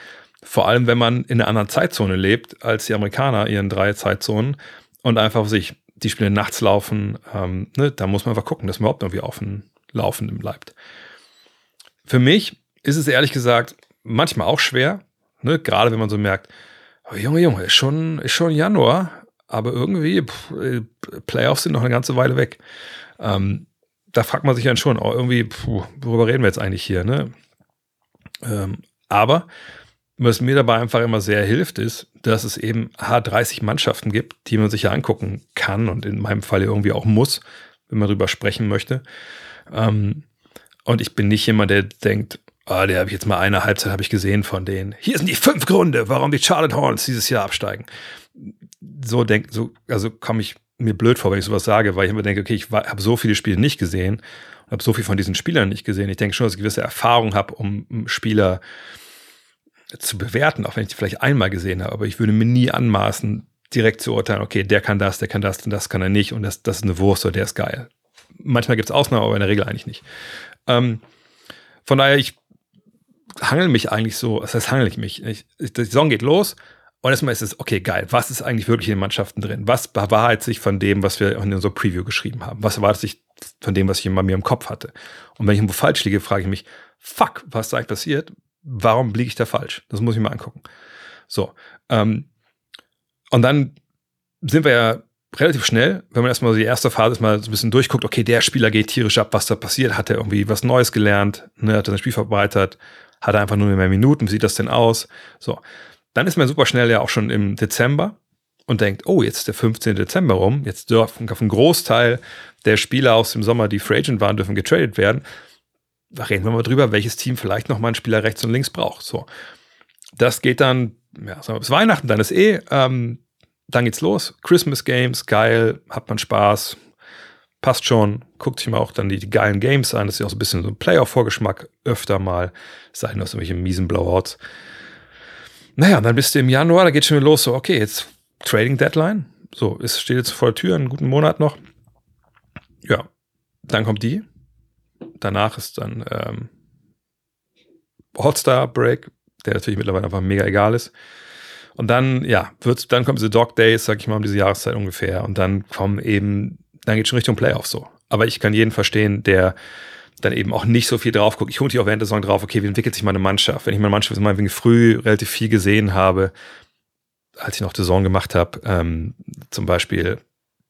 vor allem wenn man in einer anderen Zeitzone lebt als die Amerikaner, ihren drei Zeitzonen und einfach sich die Spiele nachts laufen, ähm, ne, da muss man einfach gucken, dass man überhaupt irgendwie auf dem Laufenden bleibt. Für mich ist es ehrlich gesagt manchmal auch schwer, ne, gerade wenn man so merkt, oh, Junge, Junge, ist schon, ist schon Januar aber irgendwie, pff, äh, Playoffs sind noch eine ganze Weile weg. Ähm, da fragt man sich dann schon, oh, irgendwie, puh, worüber reden wir jetzt eigentlich hier, ne? Ähm, aber was mir dabei einfach immer sehr hilft, ist, dass es eben H30 Mannschaften gibt, die man sich ja angucken kann und in meinem Fall irgendwie auch muss, wenn man drüber sprechen möchte. Ähm, und ich bin nicht jemand, der denkt, ah, der habe ich jetzt mal eine Halbzeit habe ich gesehen von denen. Hier sind die fünf Gründe, warum die Charlotte Hornets dieses Jahr absteigen so denke, so, also komme ich mir blöd vor, wenn ich sowas sage, weil ich immer denke, okay, ich habe so viele Spiele nicht gesehen und habe so viel von diesen Spielern nicht gesehen. Ich denke schon, dass ich gewisse Erfahrung habe, um Spieler zu bewerten, auch wenn ich die vielleicht einmal gesehen habe. Aber ich würde mir nie anmaßen, direkt zu urteilen, okay, der kann das, der kann das und das kann er nicht und das, das ist eine Wurst oder der ist geil. Manchmal gibt es Ausnahmen, aber in der Regel eigentlich nicht. Ähm, von daher, ich hangel mich eigentlich so, das heißt, hangel ich mich. Ich, die Saison geht los, und erstmal ist es, okay, geil, was ist eigentlich wirklich in den Mannschaften drin? Was bewahrheitet sich von dem, was wir in unserer Preview geschrieben haben? Was erwartet sich von dem, was ich bei mir im Kopf hatte? Und wenn ich irgendwo falsch liege, frage ich mich, fuck, was ist eigentlich passiert? Warum liege ich da falsch? Das muss ich mir angucken. So. Ähm, und dann sind wir ja relativ schnell, wenn man erstmal so die erste Phase mal so ein bisschen durchguckt, okay, der Spieler geht tierisch ab, was da passiert, hat er irgendwie was Neues gelernt, ne, hat er sein Spiel verbreitert, hat er einfach nur mehr Minuten, wie sieht das denn aus? So. Dann ist man super schnell ja auch schon im Dezember und denkt, oh, jetzt ist der 15. Dezember rum, jetzt dürfen auf einen Großteil der Spieler aus dem Sommer, die Free Agent waren, dürfen getradet werden. Da reden wir mal drüber, welches Team vielleicht noch mal einen Spieler rechts und links braucht. So. Das geht dann, ja, sagen wir bis Weihnachten, dann ist eh, ähm, dann geht's los. Christmas Games, geil, hat man Spaß. passt schon, guckt sich mal auch dann die, die geilen Games an, das ist ja auch so ein bisschen so ein Playoff-Vorgeschmack öfter mal, sei nur aus irgendwelchen miesen Blowouts. Naja, und dann bist du im Januar, da geht schon wieder los, so, okay, jetzt Trading Deadline, so, es steht jetzt vor der Tür, einen guten Monat noch. Ja, dann kommt die. Danach ist dann ähm, Hotstar Break, der natürlich mittlerweile einfach mega egal ist. Und dann, ja, wird's, dann kommen diese Dog Days, sag ich mal, um diese Jahreszeit ungefähr. Und dann kommen eben, dann geht schon Richtung Playoffs so. Aber ich kann jeden verstehen, der dann eben auch nicht so viel drauf guckt. Ich gucke auch während der Saison drauf, okay, wie entwickelt sich meine Mannschaft? Wenn ich meine Mannschaft mal früh relativ viel gesehen habe, als ich noch die Saison gemacht habe, ähm, zum Beispiel,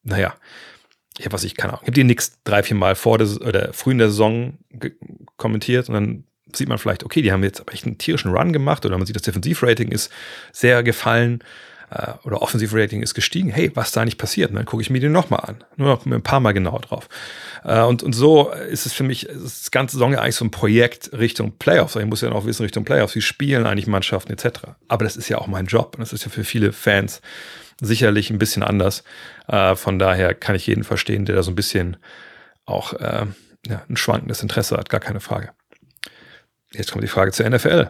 naja, ich habe was ich keine Ahnung, ich habe die nix drei, vier Mal vor der, oder früh in der Saison kommentiert und dann sieht man vielleicht, okay, die haben jetzt echt einen tierischen Run gemacht oder man sieht, das Defensivrating ist sehr gefallen äh, oder Offensivrating ist gestiegen. Hey, was da nicht passiert? Und dann gucke ich mir den nochmal an. Nur noch ein paar Mal genauer drauf. Äh, und, und so ist es für mich, das ganze Saison ja eigentlich so ein Projekt Richtung Playoffs. Ich muss ja auch wissen, Richtung Playoffs, wie spielen eigentlich Mannschaften etc. Aber das ist ja auch mein Job und das ist ja für viele Fans sicherlich ein bisschen anders. Äh, von daher kann ich jeden verstehen, der da so ein bisschen auch äh, ja, ein schwankendes Interesse hat, gar keine Frage. Jetzt kommt die Frage zur NFL.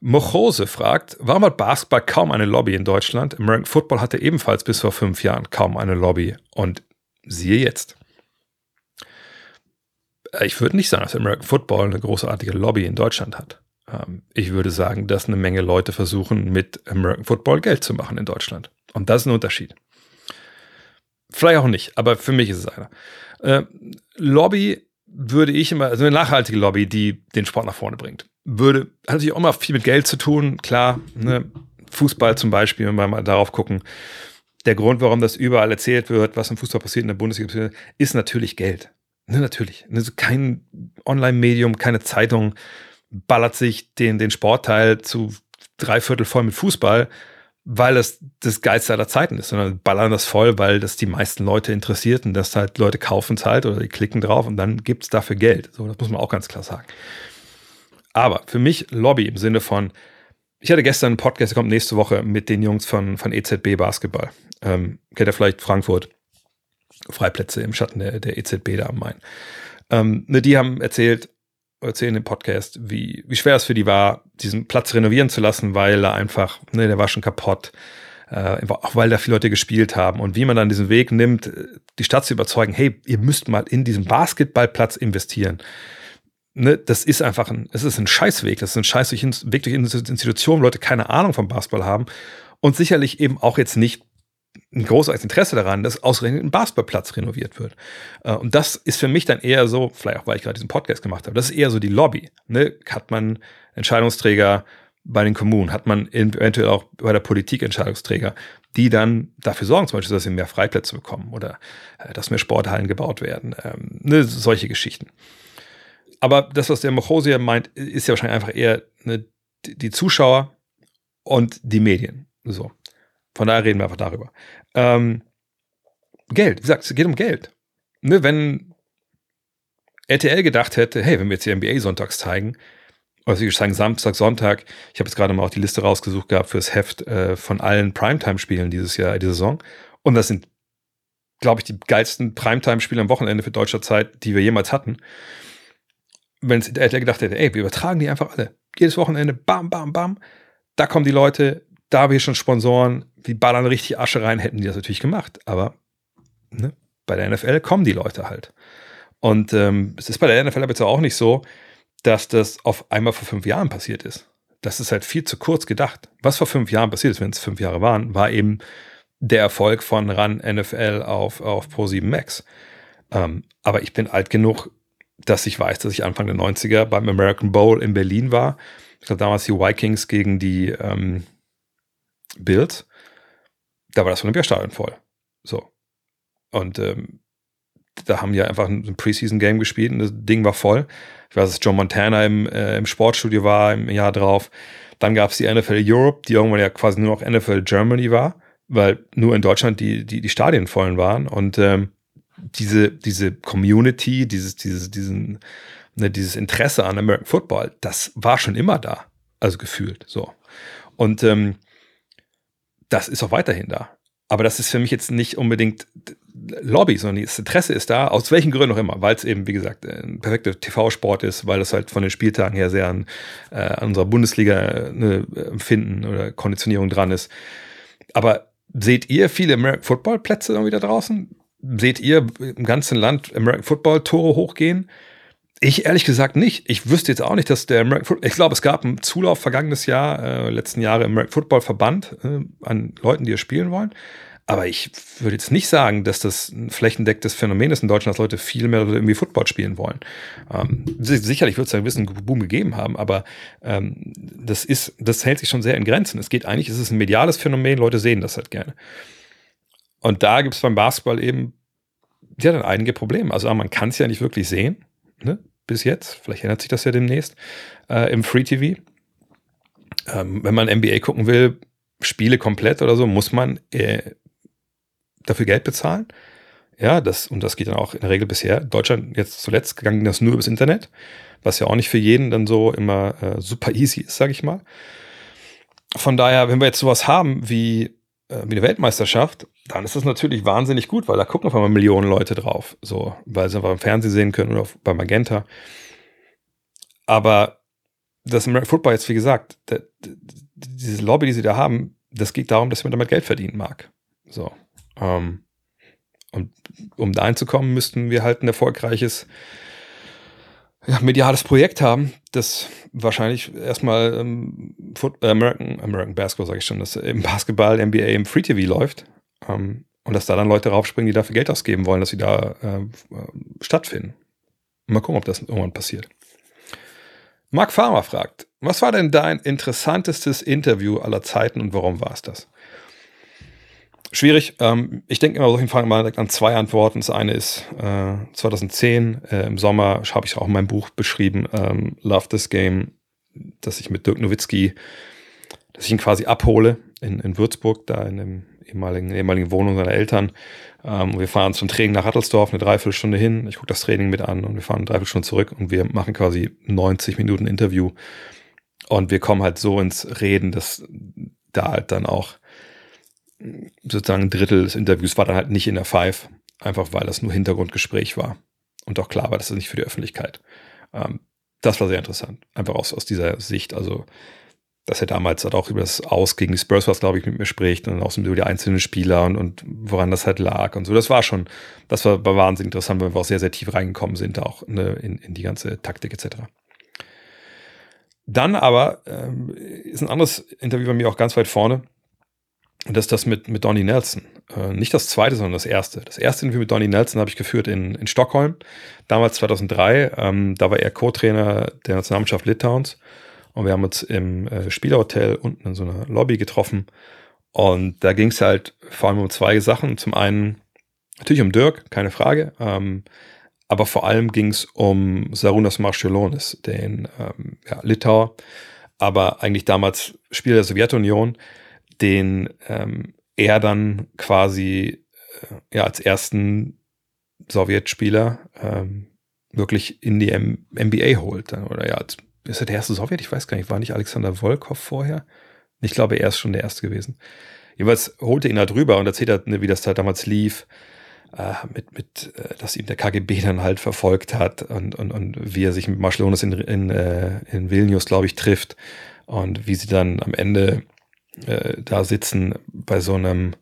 Mochose fragt, warum hat Basketball kaum eine Lobby in Deutschland? American Football hatte ebenfalls bis vor fünf Jahren kaum eine Lobby. Und siehe jetzt. Ich würde nicht sagen, dass American Football eine großartige Lobby in Deutschland hat. Ähm, ich würde sagen, dass eine Menge Leute versuchen, mit American Football Geld zu machen in Deutschland. Und das ist ein Unterschied. Vielleicht auch nicht, aber für mich ist es einer. Äh, Lobby würde ich immer, also eine nachhaltige Lobby, die den Sport nach vorne bringt, würde, hat natürlich auch immer viel mit Geld zu tun, klar, ne, Fußball zum Beispiel, wenn wir mal darauf gucken, der Grund, warum das überall erzählt wird, was im Fußball passiert in der Bundesliga, ist natürlich Geld. Ne, natürlich. Also kein Online-Medium, keine Zeitung ballert sich den, den Sportteil zu drei Viertel voll mit Fußball, weil es das Geilste aller Zeiten ist, sondern ballern das voll, weil das die meisten Leute interessiert und das halt Leute kaufen es halt oder die klicken drauf und dann gibt es dafür Geld. So, das muss man auch ganz klar sagen. Aber für mich Lobby im Sinne von, ich hatte gestern einen Podcast, der kommt nächste Woche mit den Jungs von, von EZB Basketball. Ähm, kennt ihr vielleicht Frankfurt? Freiplätze im Schatten der, der EZB da am Main. Ähm, ne, die haben erzählt, erzählen im Podcast, wie, wie schwer es für die war, diesen Platz renovieren zu lassen, weil er einfach, ne, der war schon kaputt, äh, auch weil da viele Leute gespielt haben. Und wie man dann diesen Weg nimmt, die Stadt zu überzeugen, hey, ihr müsst mal in diesen Basketballplatz investieren. Ne, das ist einfach ein, es ist ein Scheißweg, das ist ein Scheißweg durch Institutionen, wo Leute keine Ahnung vom Basketball haben. Und sicherlich eben auch jetzt nicht ein großes Interesse daran, dass ausgerechnet ein Basketballplatz renoviert wird. Äh, und das ist für mich dann eher so, vielleicht auch, weil ich gerade diesen Podcast gemacht habe, das ist eher so die Lobby. Ne? Hat man Entscheidungsträger bei den Kommunen, hat man eventuell auch bei der Politik Entscheidungsträger, die dann dafür sorgen, zum Beispiel, dass sie mehr Freiplätze bekommen oder äh, dass mehr Sporthallen gebaut werden. Ähm, ne? Solche Geschichten. Aber das, was der Mochosia meint, ist ja wahrscheinlich einfach eher ne, die Zuschauer und die Medien. So. Von daher reden wir einfach darüber. Ähm, Geld, wie gesagt, es geht um Geld. Ne, wenn RTL gedacht hätte, hey, wenn wir jetzt die NBA sonntags zeigen, oder sie sagen Samstag, Sonntag, ich habe jetzt gerade mal auch die Liste rausgesucht gehabt fürs Heft äh, von allen Primetime-Spielen dieses Jahr, diese Saison. Und das sind, glaube ich, die geilsten Primetime-Spiele am Wochenende für deutscher Zeit, die wir jemals hatten. Wenn es RTL gedacht hätte, ey, wir übertragen die einfach alle. Jedes Wochenende, bam, bam, bam. Da kommen die Leute, da habe ich schon Sponsoren, die ballern richtig Asche rein, hätten die das natürlich gemacht. Aber ne, bei der NFL kommen die Leute halt. Und ähm, es ist bei der NFL aber jetzt auch nicht so, dass das auf einmal vor fünf Jahren passiert ist. Das ist halt viel zu kurz gedacht. Was vor fünf Jahren passiert ist, wenn es fünf Jahre waren, war eben der Erfolg von RAN NFL auf, auf Pro7 Max. Ähm, aber ich bin alt genug, dass ich weiß, dass ich Anfang der 90er beim American Bowl in Berlin war. Ich glaube, damals die Vikings gegen die ähm, Bills da war das Olympiastadion voll. So. Und ähm, da haben die einfach ein Preseason-Game gespielt und das Ding war voll. Ich weiß, dass John Montana im, äh, im Sportstudio war im Jahr drauf. Dann gab es die NFL Europe, die irgendwann ja quasi nur noch NFL Germany war, weil nur in Deutschland die, die, die Stadien vollen waren. Und ähm, diese, diese Community, dieses, dieses, diesen, ne, dieses Interesse an American Football, das war schon immer da. Also gefühlt so. Und ähm, das ist auch weiterhin da. Aber das ist für mich jetzt nicht unbedingt Lobby, sondern das Interesse ist da, aus welchen Gründen auch immer, weil es eben, wie gesagt, ein perfekter TV-Sport ist, weil es halt von den Spieltagen her sehr an, äh, an unserer Bundesliga eine Empfinden oder Konditionierung dran ist. Aber seht ihr viele American Football-Plätze irgendwie da draußen? Seht ihr im ganzen Land American Football-Tore hochgehen? Ich ehrlich gesagt nicht. Ich wüsste jetzt auch nicht, dass der American Football, ich glaube, es gab einen Zulauf vergangenes Jahr, äh, letzten Jahre im American Football Verband äh, an Leuten, die es spielen wollen. Aber ich würde jetzt nicht sagen, dass das ein flächendecktes Phänomen ist in Deutschland, dass Leute viel mehr irgendwie Football spielen wollen. Ähm, sicherlich wird es einen gewissen Boom gegeben haben, aber ähm, das ist, das hält sich schon sehr in Grenzen. Es geht eigentlich, es ist ein mediales Phänomen, Leute sehen das halt gerne. Und da gibt es beim Basketball eben ja dann einige Probleme. Also man kann es ja nicht wirklich sehen. Ne? Bis jetzt. Vielleicht ändert sich das ja demnächst äh, im Free TV. Ähm, wenn man NBA gucken will, Spiele komplett oder so, muss man äh, dafür Geld bezahlen. Ja, das, und das geht dann auch in der Regel bisher. Deutschland jetzt zuletzt gegangen das nur übers Internet, was ja auch nicht für jeden dann so immer äh, super easy ist, sage ich mal. Von daher, wenn wir jetzt sowas haben wie wie eine Weltmeisterschaft, dann ist das natürlich wahnsinnig gut, weil da gucken auf einmal Millionen Leute drauf, so, weil sie einfach im Fernsehen sehen können oder auf, bei Magenta. Aber das American Football jetzt, wie gesagt, der, diese Lobby, die sie da haben, das geht darum, dass man damit Geld verdienen mag. So. Ähm, und um da einzukommen, müssten wir halt ein erfolgreiches ja, mediales Projekt haben, das wahrscheinlich erstmal ähm, äh, American, American Basketball, sage ich schon, dass im Basketball, NBA im Free TV läuft ähm, und dass da dann Leute raufspringen, die dafür Geld ausgeben wollen, dass sie da äh, stattfinden. Mal gucken, ob das irgendwann passiert. Mark Farmer fragt, was war denn dein interessantestes Interview aller Zeiten und warum war es das? Schwierig. Ähm, ich denke immer solchen Fragen mal an zwei Antworten. Das eine ist äh, 2010 äh, im Sommer habe ich auch in meinem Buch beschrieben, ähm, Love This Game, dass ich mit Dirk Nowitzki, dass ich ihn quasi abhole in, in Würzburg, da in dem ehemaligen, ehemaligen Wohnung seiner Eltern. Ähm, wir fahren zum Training nach Rattelsdorf eine Dreiviertelstunde hin. Ich gucke das Training mit an und wir fahren eine Dreiviertelstunde zurück und wir machen quasi 90 Minuten Interview. Und wir kommen halt so ins Reden, dass da halt dann auch sozusagen ein Drittel des Interviews war dann halt nicht in der Five, einfach weil das nur Hintergrundgespräch war. Und auch klar war, das ist nicht für die Öffentlichkeit. Ähm, das war sehr interessant. Einfach aus, aus dieser Sicht. Also, dass er damals halt auch über das Aus gegen die Spurs was, glaube ich, mit mir spricht und auch über die einzelnen Spieler und, und woran das halt lag und so. Das war schon, das war, war wahnsinnig interessant, weil wir auch sehr, sehr tief reingekommen sind, auch ne, in, in die ganze Taktik etc. Dann aber ähm, ist ein anderes Interview bei mir auch ganz weit vorne. Und das ist das mit, mit Donny Nelson. Äh, nicht das zweite, sondern das erste. Das erste Interview mit Donny Nelson habe ich geführt in, in Stockholm, damals 2003. Ähm, da war er Co-Trainer der Nationalmannschaft Litauens. Und wir haben uns im äh, Spielerhotel unten in so einer Lobby getroffen. Und da ging es halt vor allem um zwei Sachen. Zum einen natürlich um Dirk, keine Frage. Ähm, aber vor allem ging es um Sarunas Marciulonis, den ähm, ja, Litauer, aber eigentlich damals Spieler der Sowjetunion, den ähm, er dann quasi äh, ja als ersten Sowjetspieler ähm, wirklich in die M NBA holt. Oder ja, ist er der erste Sowjet? Ich weiß gar nicht, war nicht Alexander Volkov vorher? Ich glaube, er ist schon der erste gewesen. Jeweils holte ihn da drüber und erzählt hat, ne, wie das da damals lief, äh, mit, mit, äh, dass ihm der KGB dann halt verfolgt hat und, und, und wie er sich mit Marschlonis in, in, äh, in Vilnius, glaube ich, trifft und wie sie dann am Ende äh, da sitzen bei so einem,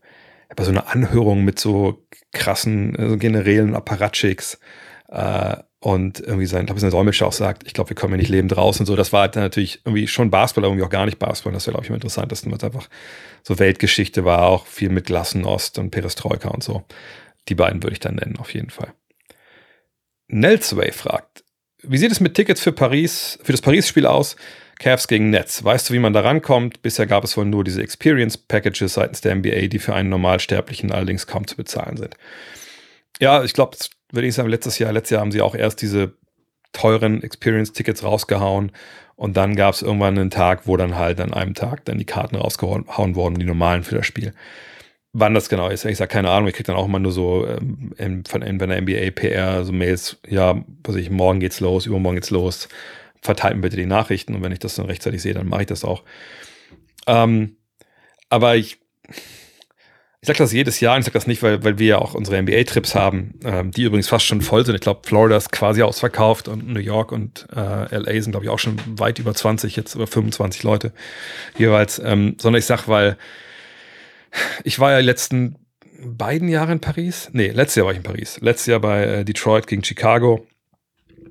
bei so einer Anhörung mit so krassen äh, generellen Apparatchiks äh, und irgendwie sein, glaube ich, sein Dolmetscher auch sagt, ich glaube, wir kommen hier nicht lebend raus und so. Das war halt dann natürlich irgendwie schon Basketball, aber irgendwie auch gar nicht Basketball. Das wäre, glaube ich, immer interessant, dass das einfach so Weltgeschichte war, auch viel mit Glasnost und Perestroika und so. Die beiden würde ich dann nennen, auf jeden Fall. Nelsway fragt, wie sieht es mit Tickets für Paris, für das Paris-Spiel aus? Cavs gegen Nets. Weißt du, wie man da rankommt? Bisher gab es wohl nur diese Experience Packages seitens der NBA, die für einen Normalsterblichen allerdings kaum zu bezahlen sind. Ja, ich glaube, würde ich sagen, letztes Jahr, letztes Jahr haben sie auch erst diese teuren Experience-Tickets rausgehauen und dann gab es irgendwann einen Tag, wo dann halt an einem Tag dann die Karten rausgehauen wurden, die normalen für das Spiel. Wann das genau ist, ich sage keine Ahnung, ich kriege dann auch immer nur so ähm, von der NBA PR so Mails, ja, was ich, morgen geht's los, übermorgen geht's los verteilt mir bitte die Nachrichten und wenn ich das dann rechtzeitig sehe, dann mache ich das auch. Ähm, aber ich, ich sage das jedes Jahr, und ich sage das nicht, weil, weil wir ja auch unsere NBA-Trips haben, ähm, die übrigens fast schon voll sind. Ich glaube, Florida ist quasi ausverkauft und New York und äh, LA sind, glaube ich, auch schon weit über 20, jetzt über 25 Leute jeweils. Ähm, sondern ich sage, weil ich war ja letzten beiden Jahre in Paris. Nee, letztes Jahr war ich in Paris. Letztes Jahr bei äh, Detroit gegen Chicago.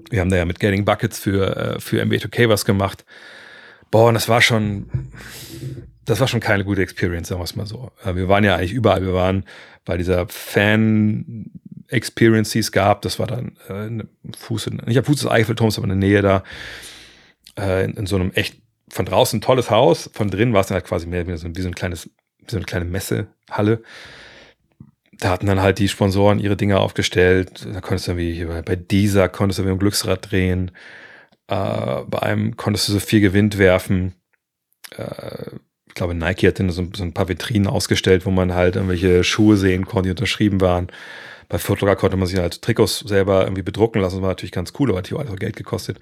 Wir haben da ja mit Getting Buckets für, äh, für NBA 2K was gemacht. Boah, und das war schon, das war schon keine gute Experience, sagen wir es mal so. Äh, wir waren ja eigentlich überall. Wir waren bei dieser Fan-Experience, die es gab. Das war dann äh, Fuß nicht am Fuß des Eiffelturms, aber in der Nähe da. Äh, in, in, so einem echt von draußen tolles Haus. Von drin war es dann halt quasi mehr wie so, wie so ein kleines, so eine kleine Messehalle. Da hatten dann halt die Sponsoren ihre Dinge aufgestellt. Da konntest du irgendwie, bei, bei dieser konntest du wie ein Glücksrad drehen. Äh, bei einem konntest du so viel Gewind werfen. Äh, ich glaube, Nike hat so, so, ein paar Vitrinen ausgestellt, wo man halt irgendwelche Schuhe sehen konnte, die unterschrieben waren. Bei Footlocker konnte man sich halt Trikots selber irgendwie bedrucken lassen. Das war natürlich ganz cool, aber hat hier auch Geld gekostet.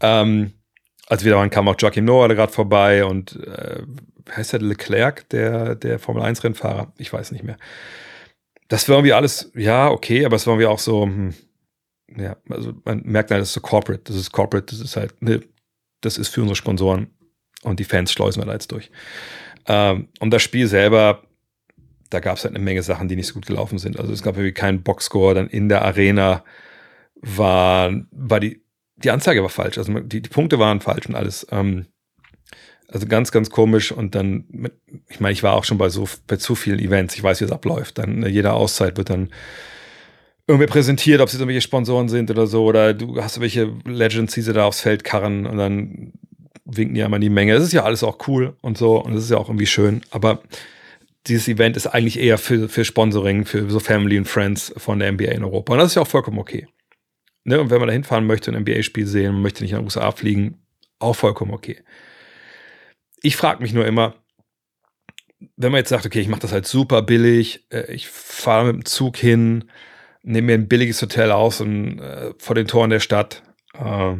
Ähm, als wir da waren, kam auch Joachim Noah gerade vorbei und äh, heißt der Leclerc, der, der Formel 1 Rennfahrer? Ich weiß nicht mehr. Das war irgendwie alles, ja, okay, aber es war irgendwie auch so, hm, ja, also man merkt halt, das ist so corporate, das ist corporate, das ist halt, ne, das ist für unsere Sponsoren und die Fans schleusen wir da jetzt durch. Ähm, und das Spiel selber, da gab es halt eine Menge Sachen, die nicht so gut gelaufen sind. Also es gab irgendwie keinen Boxscore, dann in der Arena war, war die, die Anzeige war falsch, also die, die Punkte waren falsch und alles. Ähm, also ganz, ganz komisch. Und dann, ich meine, ich war auch schon bei so bei zu vielen Events, ich weiß, wie es abläuft. Dann jede Auszeit wird dann irgendwie präsentiert, ob es jetzt irgendwelche Sponsoren sind oder so, oder du hast welche Legends, die sie da aufs Feld karren und dann winken die einmal die Menge. Das ist ja alles auch cool und so und das ist ja auch irgendwie schön, aber dieses Event ist eigentlich eher für, für Sponsoring, für so Family und Friends von der NBA in Europa. Und das ist ja auch vollkommen okay. Ne? Und wenn man da hinfahren möchte, ein NBA-Spiel sehen, man möchte nicht in den USA fliegen, auch vollkommen okay. Ich frage mich nur immer, wenn man jetzt sagt, okay, ich mache das halt super billig, äh, ich fahre mit dem Zug hin, nehme mir ein billiges Hotel aus und, äh, vor den Toren der Stadt äh,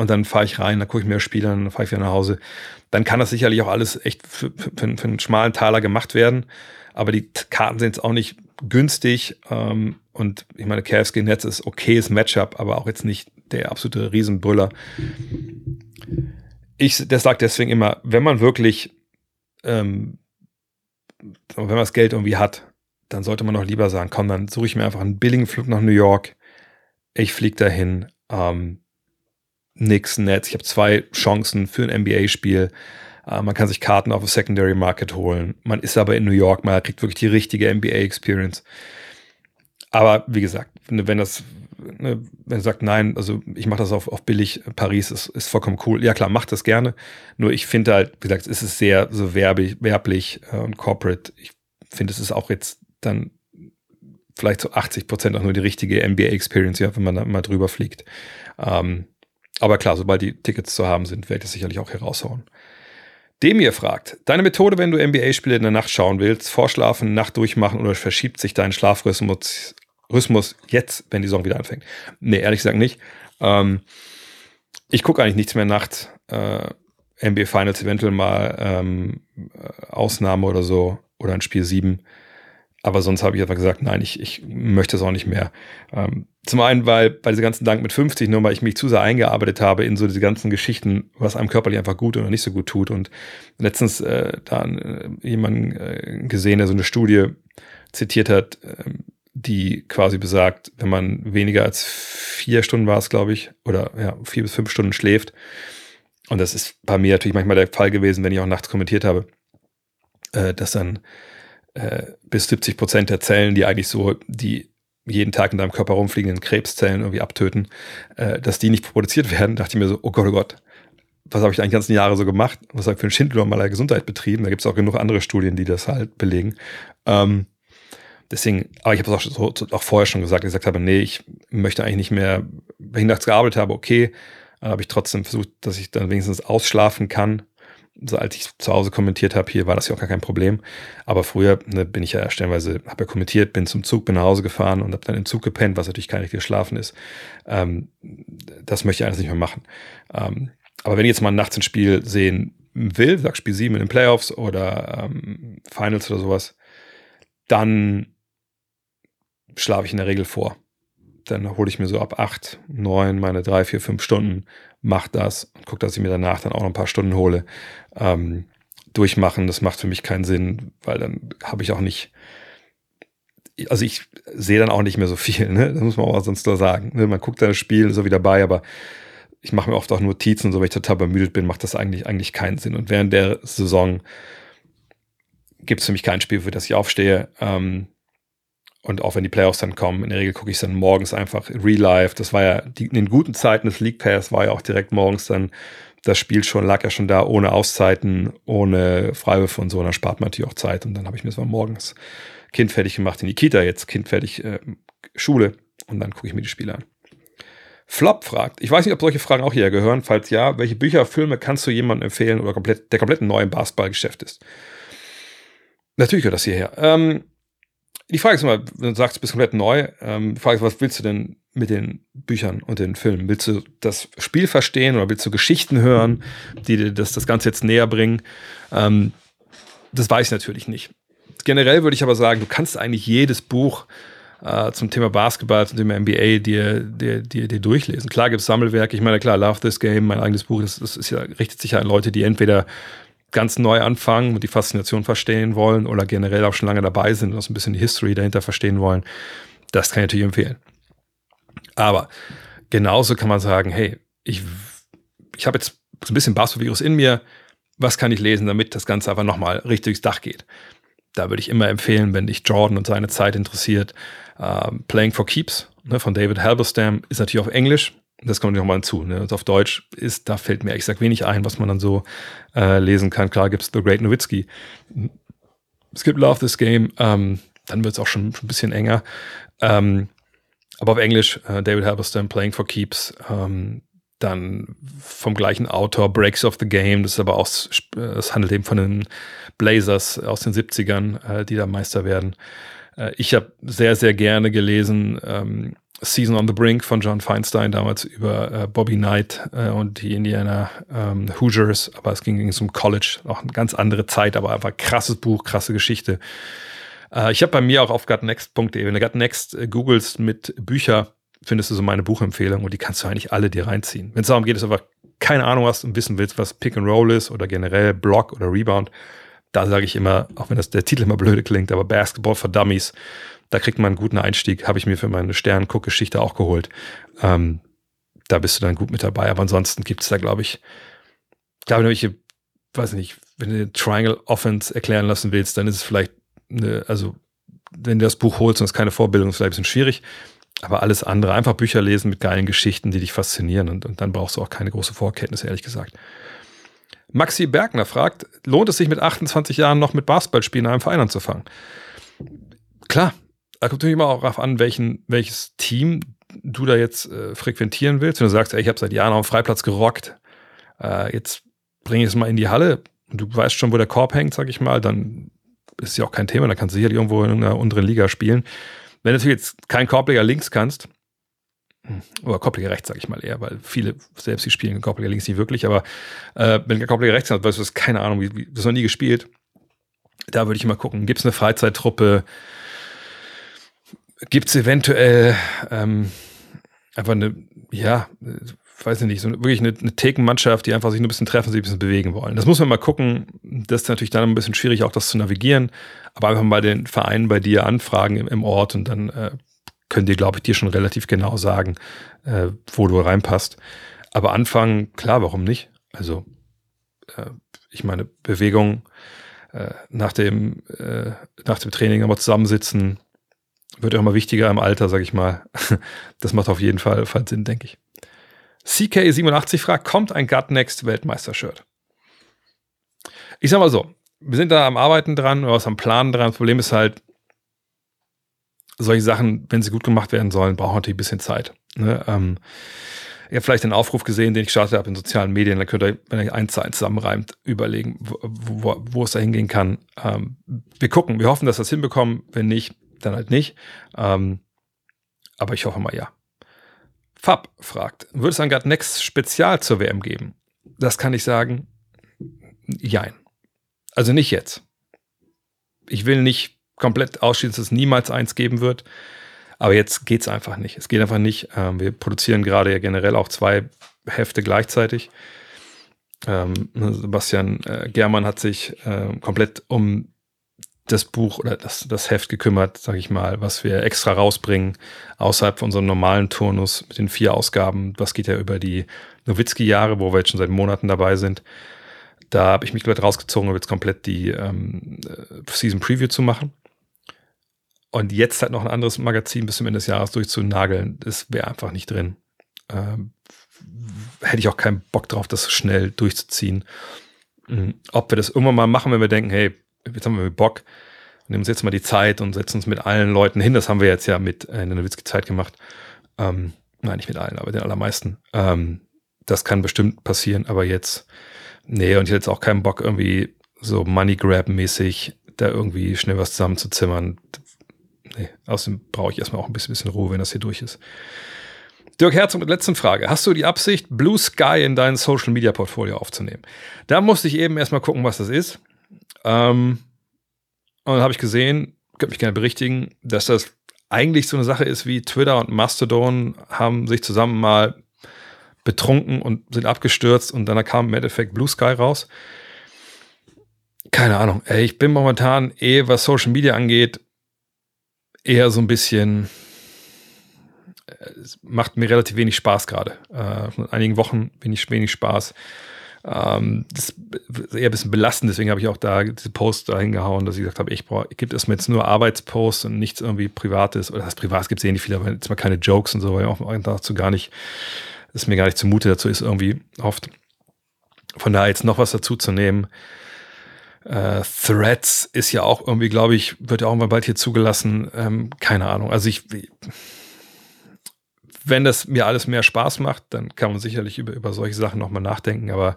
und dann fahre ich rein, dann gucke ich mir das Spiel an, dann fahre ich wieder nach Hause. Dann kann das sicherlich auch alles echt für, für, für einen schmalen Taler gemacht werden. Aber die Karten sind jetzt auch nicht günstig. Ähm, und ich meine, Cavs gegen Netz ist okayes Matchup, aber auch jetzt nicht der absolute Riesenbrüller. Ich, das sagt deswegen immer, wenn man wirklich, ähm, wenn man das Geld irgendwie hat, dann sollte man doch lieber sagen, komm, dann suche ich mir einfach einen billigen Flug nach New York. Ich fliege dahin. Ähm, nix Netz. Ich habe zwei Chancen für ein NBA-Spiel. Äh, man kann sich Karten auf dem Secondary Market holen. Man ist aber in New York, man kriegt wirklich die richtige NBA-Experience. Aber wie gesagt, ne, wenn das, ne, wenn du sagst, nein, also ich mache das auf, auf billig, Paris ist, ist vollkommen cool. Ja klar, macht das gerne. Nur ich finde halt, wie gesagt, es ist sehr so werblich, werblich äh, und corporate. Ich finde, es ist auch jetzt dann vielleicht so 80 Prozent auch nur die richtige NBA-Experience, ja, wenn man da mal drüber fliegt. Ähm, aber klar, sobald die Tickets zu haben sind, werde ich das sicherlich auch heraushauen. Dem hier fragt, deine Methode, wenn du NBA-Spiele in der Nacht schauen willst, vorschlafen, Nacht durchmachen oder verschiebt sich dein Schlafrhythmus Rhythmus jetzt, wenn die Saison wieder anfängt? Nee, ehrlich gesagt nicht. Ähm, ich gucke eigentlich nichts mehr nachts. Äh, NBA Finals eventuell mal ähm, Ausnahme oder so oder ein Spiel 7. Aber sonst habe ich einfach gesagt, nein, ich, ich möchte es auch nicht mehr. Ähm, zum einen, weil bei diese ganzen Dank mit 50, nur weil ich mich zu sehr eingearbeitet habe in so diese ganzen Geschichten, was einem körperlich einfach gut oder nicht so gut tut. Und letztens äh, da äh, jemanden äh, gesehen, der so eine Studie zitiert hat, äh, die quasi besagt, wenn man weniger als vier Stunden war es, glaube ich, oder ja, vier bis fünf Stunden schläft, und das ist bei mir natürlich manchmal der Fall gewesen, wenn ich auch nachts kommentiert habe, äh, dass dann äh, bis 70 Prozent der Zellen, die eigentlich so die jeden Tag in deinem Körper rumfliegenden Krebszellen irgendwie abtöten, äh, dass die nicht produziert werden, dachte ich mir so, oh Gott, oh Gott, was habe ich eigentlich die ganzen Jahre so gemacht? Was habe ich für ein Schindler meiner Gesundheit betrieben? Da gibt es auch genug andere Studien, die das halt belegen. Ähm, deswegen, aber ich habe es auch, so, auch vorher schon gesagt, ich gesagt habe, nee, ich möchte eigentlich nicht mehr, wenn ich nachts gearbeitet habe, okay, habe ich trotzdem versucht, dass ich dann wenigstens ausschlafen kann so als ich zu Hause kommentiert habe, hier war das ja auch gar kein Problem. Aber früher ne, bin ich ja stellenweise, habe ja kommentiert, bin zum Zug, bin nach Hause gefahren und habe dann im Zug gepennt, was natürlich kein richtiges Schlafen ist. Ähm, das möchte ich eigentlich nicht mehr machen. Ähm, aber wenn ich jetzt mal nachts ein Spiel sehen will, sag Spiel 7 in den Playoffs oder ähm, Finals oder sowas, dann schlafe ich in der Regel vor. Dann hole ich mir so ab acht, neun, meine drei, vier, fünf Stunden, mach das und gucke, dass ich mir danach dann auch noch ein paar Stunden hole. Ähm, durchmachen, das macht für mich keinen Sinn, weil dann habe ich auch nicht, also ich sehe dann auch nicht mehr so viel, ne? Das muss man auch sonst nur sagen. Ne? Man guckt da das Spiel so wie dabei, aber ich mache mir oft auch Notizen und so, wenn ich total bemüdet bin, macht das eigentlich, eigentlich keinen Sinn. Und während der Saison gibt es für mich kein Spiel, für das ich aufstehe. Ähm, und auch wenn die Playoffs dann kommen, in der Regel gucke ich dann morgens einfach Real Life. Das war ja die, in den guten Zeiten des League Pass war ja auch direkt morgens dann das Spiel schon, lag ja schon da ohne Auszeiten, ohne Freiwürfe und so. Und dann spart man natürlich auch Zeit. Und dann habe ich mir das mal morgens Kind fertig gemacht in die Kita, jetzt Kind fertig äh, Schule. Und dann gucke ich mir die Spiele an. Flop fragt, ich weiß nicht, ob solche Fragen auch hier gehören. Falls ja, welche Bücher, Filme kannst du jemandem empfehlen oder komplett, der komplett neu im Basketballgeschäft ist? Natürlich gehört das hierher. Ähm, die Frage ist immer, du sagst, du bist komplett neu. Ähm, die Frage ist, was willst du denn mit den Büchern und den Filmen? Willst du das Spiel verstehen oder willst du Geschichten hören, die dir das, das Ganze jetzt näher bringen? Ähm, das weiß ich natürlich nicht. Generell würde ich aber sagen, du kannst eigentlich jedes Buch äh, zum Thema Basketball, zum Thema NBA dir, dir, dir, dir durchlesen. Klar gibt es Sammelwerke. Ich meine, klar, Love This Game, mein eigenes Buch, das, das ist ja, richtet sich ja an Leute, die entweder ganz neu anfangen und die Faszination verstehen wollen oder generell auch schon lange dabei sind und auch so ein bisschen die History dahinter verstehen wollen, das kann ich natürlich empfehlen. Aber genauso kann man sagen, hey, ich, ich habe jetzt so ein bisschen Basketball-Virus in mir, was kann ich lesen, damit das Ganze einfach nochmal richtig durchs Dach geht? Da würde ich immer empfehlen, wenn dich Jordan und seine Zeit interessiert, uh, Playing for Keeps ne, von David Halberstam ist natürlich auf Englisch, das kommt nochmal hinzu. Ne? Und auf Deutsch ist, da fällt mir, sag wenig ein, was man dann so äh, lesen kann. Klar gibt es The Great Nowitzki. Es gibt Love This Game, ähm, dann wird es auch schon, schon, ein bisschen enger. Ähm, aber auf Englisch äh, David Halberstam Playing for Keeps. Ähm, dann vom gleichen Autor Breaks of the Game. Das ist aber auch, es handelt eben von den Blazers aus den 70ern, äh, die da Meister werden. Äh, ich habe sehr, sehr gerne gelesen ähm, Season on the Brink von John Feinstein, damals über äh, Bobby Knight äh, und die Indiana ähm, Hoosiers, aber es ging, ging um College, auch eine ganz andere Zeit, aber einfach krasses Buch, krasse Geschichte. Äh, ich habe bei mir auch auf gutnext.de, wenn du gutnext äh, googelst mit Bücher, findest du so meine Buchempfehlung und die kannst du eigentlich alle dir reinziehen. Wenn es darum geht, dass du einfach keine Ahnung hast und wissen willst, was Pick and Roll ist oder generell Block oder Rebound, da sage ich immer, auch wenn das der Titel immer blöde klingt, aber Basketball for Dummies, da kriegt man einen guten Einstieg, habe ich mir für meine Stern-Guck-Geschichte auch geholt. Ähm, da bist du dann gut mit dabei. Aber ansonsten gibt es da, glaube ich, glaube ich, weiß nicht, wenn du Triangle Offense erklären lassen willst, dann ist es vielleicht eine, also wenn du das Buch holst und es keine Vorbildung ist, vielleicht ein bisschen schwierig. Aber alles andere, einfach Bücher lesen mit geilen Geschichten, die dich faszinieren und, und dann brauchst du auch keine große Vorkenntnis, ehrlich gesagt. Maxi Bergner fragt, lohnt es sich mit 28 Jahren noch mit Basketballspielen in einem Verein anzufangen? Klar, da kommt natürlich immer auch darauf an, welchen, welches Team du da jetzt äh, frequentieren willst. Wenn du sagst, ey, ich habe seit Jahren auf dem Freiplatz gerockt, äh, jetzt bringe ich es mal in die Halle und du weißt schon, wo der Korb hängt, sag ich mal, dann ist ja auch kein Thema, dann kannst du sicherlich irgendwo in einer unteren Liga spielen. Wenn du natürlich jetzt kein Korbleger links kannst, oder Korbleger rechts, sag ich mal eher, weil viele selbst die spielen Korbleger links nicht wirklich, aber äh, wenn du Korbleger rechts hast, weißt du, hast keine Ahnung, wie, wie, du hast noch nie gespielt, da würde ich mal gucken, gibt es eine Freizeittruppe, gibt es eventuell ähm, einfach eine, ja, weiß ich nicht, so wirklich eine, eine Thekenmannschaft, die einfach sich nur ein bisschen treffen, sich ein bisschen bewegen wollen. Das muss man mal gucken. Das ist natürlich dann ein bisschen schwierig, auch das zu navigieren. Aber einfach mal den Verein bei dir anfragen im, im Ort und dann äh, können die, glaube ich, dir schon relativ genau sagen, äh, wo du reinpasst. Aber anfangen, klar, warum nicht? Also, äh, ich meine, Bewegung äh, nach dem, äh, nach dem Training aber zusammensitzen, wird ja immer wichtiger im Alter, sag ich mal. Das macht auf jeden Fall, Fall Sinn, denke ich. CK87 fragt, kommt ein Gut Next Weltmeister-Shirt? Ich sag mal so, wir sind da am Arbeiten dran oder was am Planen dran. Das Problem ist halt, solche Sachen, wenn sie gut gemacht werden sollen, brauchen natürlich ein bisschen Zeit. Ne? Ähm, ihr habt vielleicht den Aufruf gesehen, den ich gestartet habe in sozialen Medien, dann könnt ihr, wenn ihr eins zu eins zusammenreimt, überlegen, wo, wo, wo es da hingehen kann. Ähm, wir gucken, wir hoffen, dass wir das hinbekommen. Wenn nicht, dann halt nicht. Ähm, aber ich hoffe mal ja. Fab fragt, wird es ein Gut Next Spezial zur WM geben? Das kann ich sagen, jein. Also nicht jetzt. Ich will nicht komplett ausschließen, dass es niemals eins geben wird. Aber jetzt geht's einfach nicht. Es geht einfach nicht. Ähm, wir produzieren gerade ja generell auch zwei Hefte gleichzeitig. Ähm, Sebastian äh, Germann hat sich äh, komplett um das Buch oder das, das Heft gekümmert, sage ich mal, was wir extra rausbringen, außerhalb von unserem normalen Turnus mit den vier Ausgaben. Das geht ja über die Nowitzki-Jahre, wo wir jetzt schon seit Monaten dabei sind. Da habe ich mich komplett rausgezogen, um jetzt komplett die ähm, äh, Season Preview zu machen. Und jetzt halt noch ein anderes Magazin bis zum Ende des Jahres durchzunageln, das wäre einfach nicht drin. Ähm, hätte ich auch keinen Bock drauf, das schnell durchzuziehen. Mhm. Ob wir das irgendwann mal machen, wenn wir denken, hey, jetzt haben wir Bock, nehmen uns jetzt mal die Zeit und setzen uns mit allen Leuten hin. Das haben wir jetzt ja mit äh, in der Nowitzki-Zeit gemacht. Ähm, nein, nicht mit allen, aber den allermeisten. Ähm, das kann bestimmt passieren, aber jetzt, nee, und ich hätte jetzt auch keinen Bock, irgendwie so Money Grab-mäßig da irgendwie schnell was zusammenzuzimmern. Nee, außerdem brauche ich erstmal auch ein bisschen, bisschen Ruhe, wenn das hier durch ist. Dirk Herzog mit letzten Frage. Hast du die Absicht, Blue Sky in dein Social Media Portfolio aufzunehmen? Da musste ich eben erstmal gucken, was das ist. Ähm, und dann habe ich gesehen, könnte mich gerne berichtigen, dass das eigentlich so eine Sache ist wie Twitter und Mastodon haben sich zusammen mal betrunken und sind abgestürzt und dann kam im Endeffekt Blue Sky raus. Keine Ahnung. Ey, ich bin momentan eh, was Social Media angeht, eher so ein bisschen. Es macht mir relativ wenig Spaß gerade. Äh, in einigen Wochen wenig, wenig Spaß. Ähm, das ist eher ein bisschen belastend, deswegen habe ich auch da diese Post da hingehauen, dass ich gesagt habe, ich brauche, gibt es mir jetzt nur Arbeitsposts und nichts irgendwie Privates, oder das Privat gibt es eh nicht viel, aber jetzt mal keine Jokes und so, weil auch dazu gar nicht, ist mir gar nicht zumute dazu ist irgendwie oft. Von daher jetzt noch was dazu zu nehmen. Äh, Threads ist ja auch irgendwie, glaube ich, wird ja auch mal bald hier zugelassen. Ähm, keine Ahnung. Also ich, wenn das mir alles mehr Spaß macht, dann kann man sicherlich über, über solche Sachen nochmal nachdenken, aber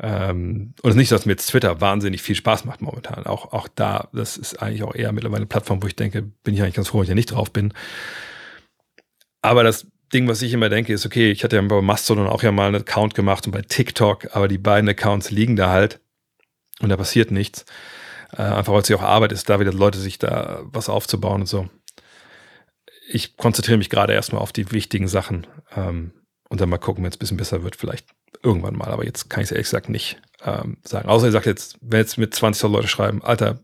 ähm, und es ist nicht, dass mir jetzt Twitter wahnsinnig viel Spaß macht momentan. Auch, auch da, das ist eigentlich auch eher mittlerweile eine Plattform, wo ich denke, bin ich eigentlich ganz froh, wenn ich ja nicht drauf bin. Aber das Ding, was ich immer denke, ist, okay, ich hatte ja bei Mastodon auch ja mal einen Account gemacht und bei TikTok, aber die beiden Accounts liegen da halt und da passiert nichts. Äh, einfach weil es ja auch Arbeit ist, da wieder Leute sich da was aufzubauen und so ich konzentriere mich gerade erstmal auf die wichtigen Sachen ähm, und dann mal gucken, wenn es ein bisschen besser wird, vielleicht irgendwann mal. Aber jetzt kann ich es ehrlich gesagt nicht ähm, sagen. Außer ihr sagt jetzt, wenn jetzt mit 20 Leute schreiben, Alter,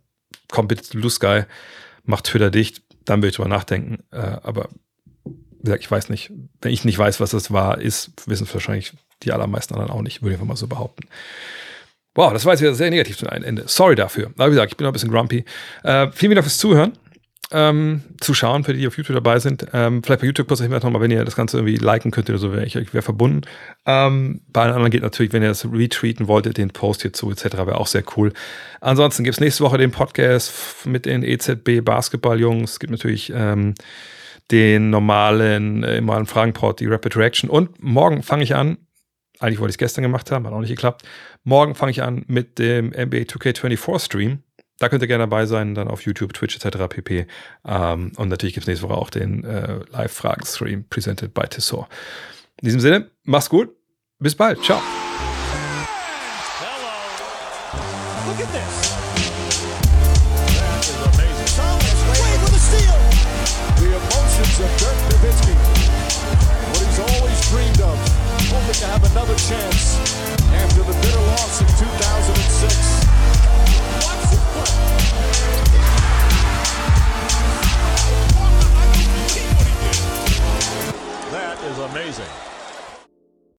komm bitte zu Blue Sky, mach Twitter dicht, dann würde ich drüber nachdenken. Äh, aber wie gesagt, ich weiß nicht. Wenn ich nicht weiß, was das war, ist, wissen es wahrscheinlich die allermeisten anderen auch nicht, würde ich einfach mal so behaupten. Wow, das war jetzt wieder sehr negativ zu einem Ende. Sorry dafür. Aber wie gesagt, ich bin noch ein bisschen grumpy. Äh, vielen Dank fürs Zuhören ähm, zuschauen, für die, die auf YouTube dabei sind. Ähm, vielleicht bei YouTube kurz Hinweis nochmal, wenn ihr das Ganze irgendwie liken könnt oder so, wäre ich, ich wäre verbunden. Ähm, bei allen anderen geht natürlich, wenn ihr das retweeten wolltet, den Post hierzu etc., wäre auch sehr cool. Ansonsten gibt es nächste Woche den Podcast mit den EZB Basketball-Jungs. Es gibt natürlich ähm, den normalen, äh, normalen Fragenport, die Rapid Reaction. Und morgen fange ich an, eigentlich wollte ich es gestern gemacht haben, hat auch nicht geklappt. Morgen fange ich an mit dem NBA 2K24 Stream. Da könnt ihr gerne dabei sein, dann auf YouTube, Twitch etc. pp. Ähm, und natürlich gibt es nächste Woche auch den äh, Live-Fragen-Stream presented by Tissot. In diesem Sinne, mach's gut. Bis bald. Ciao. amazing.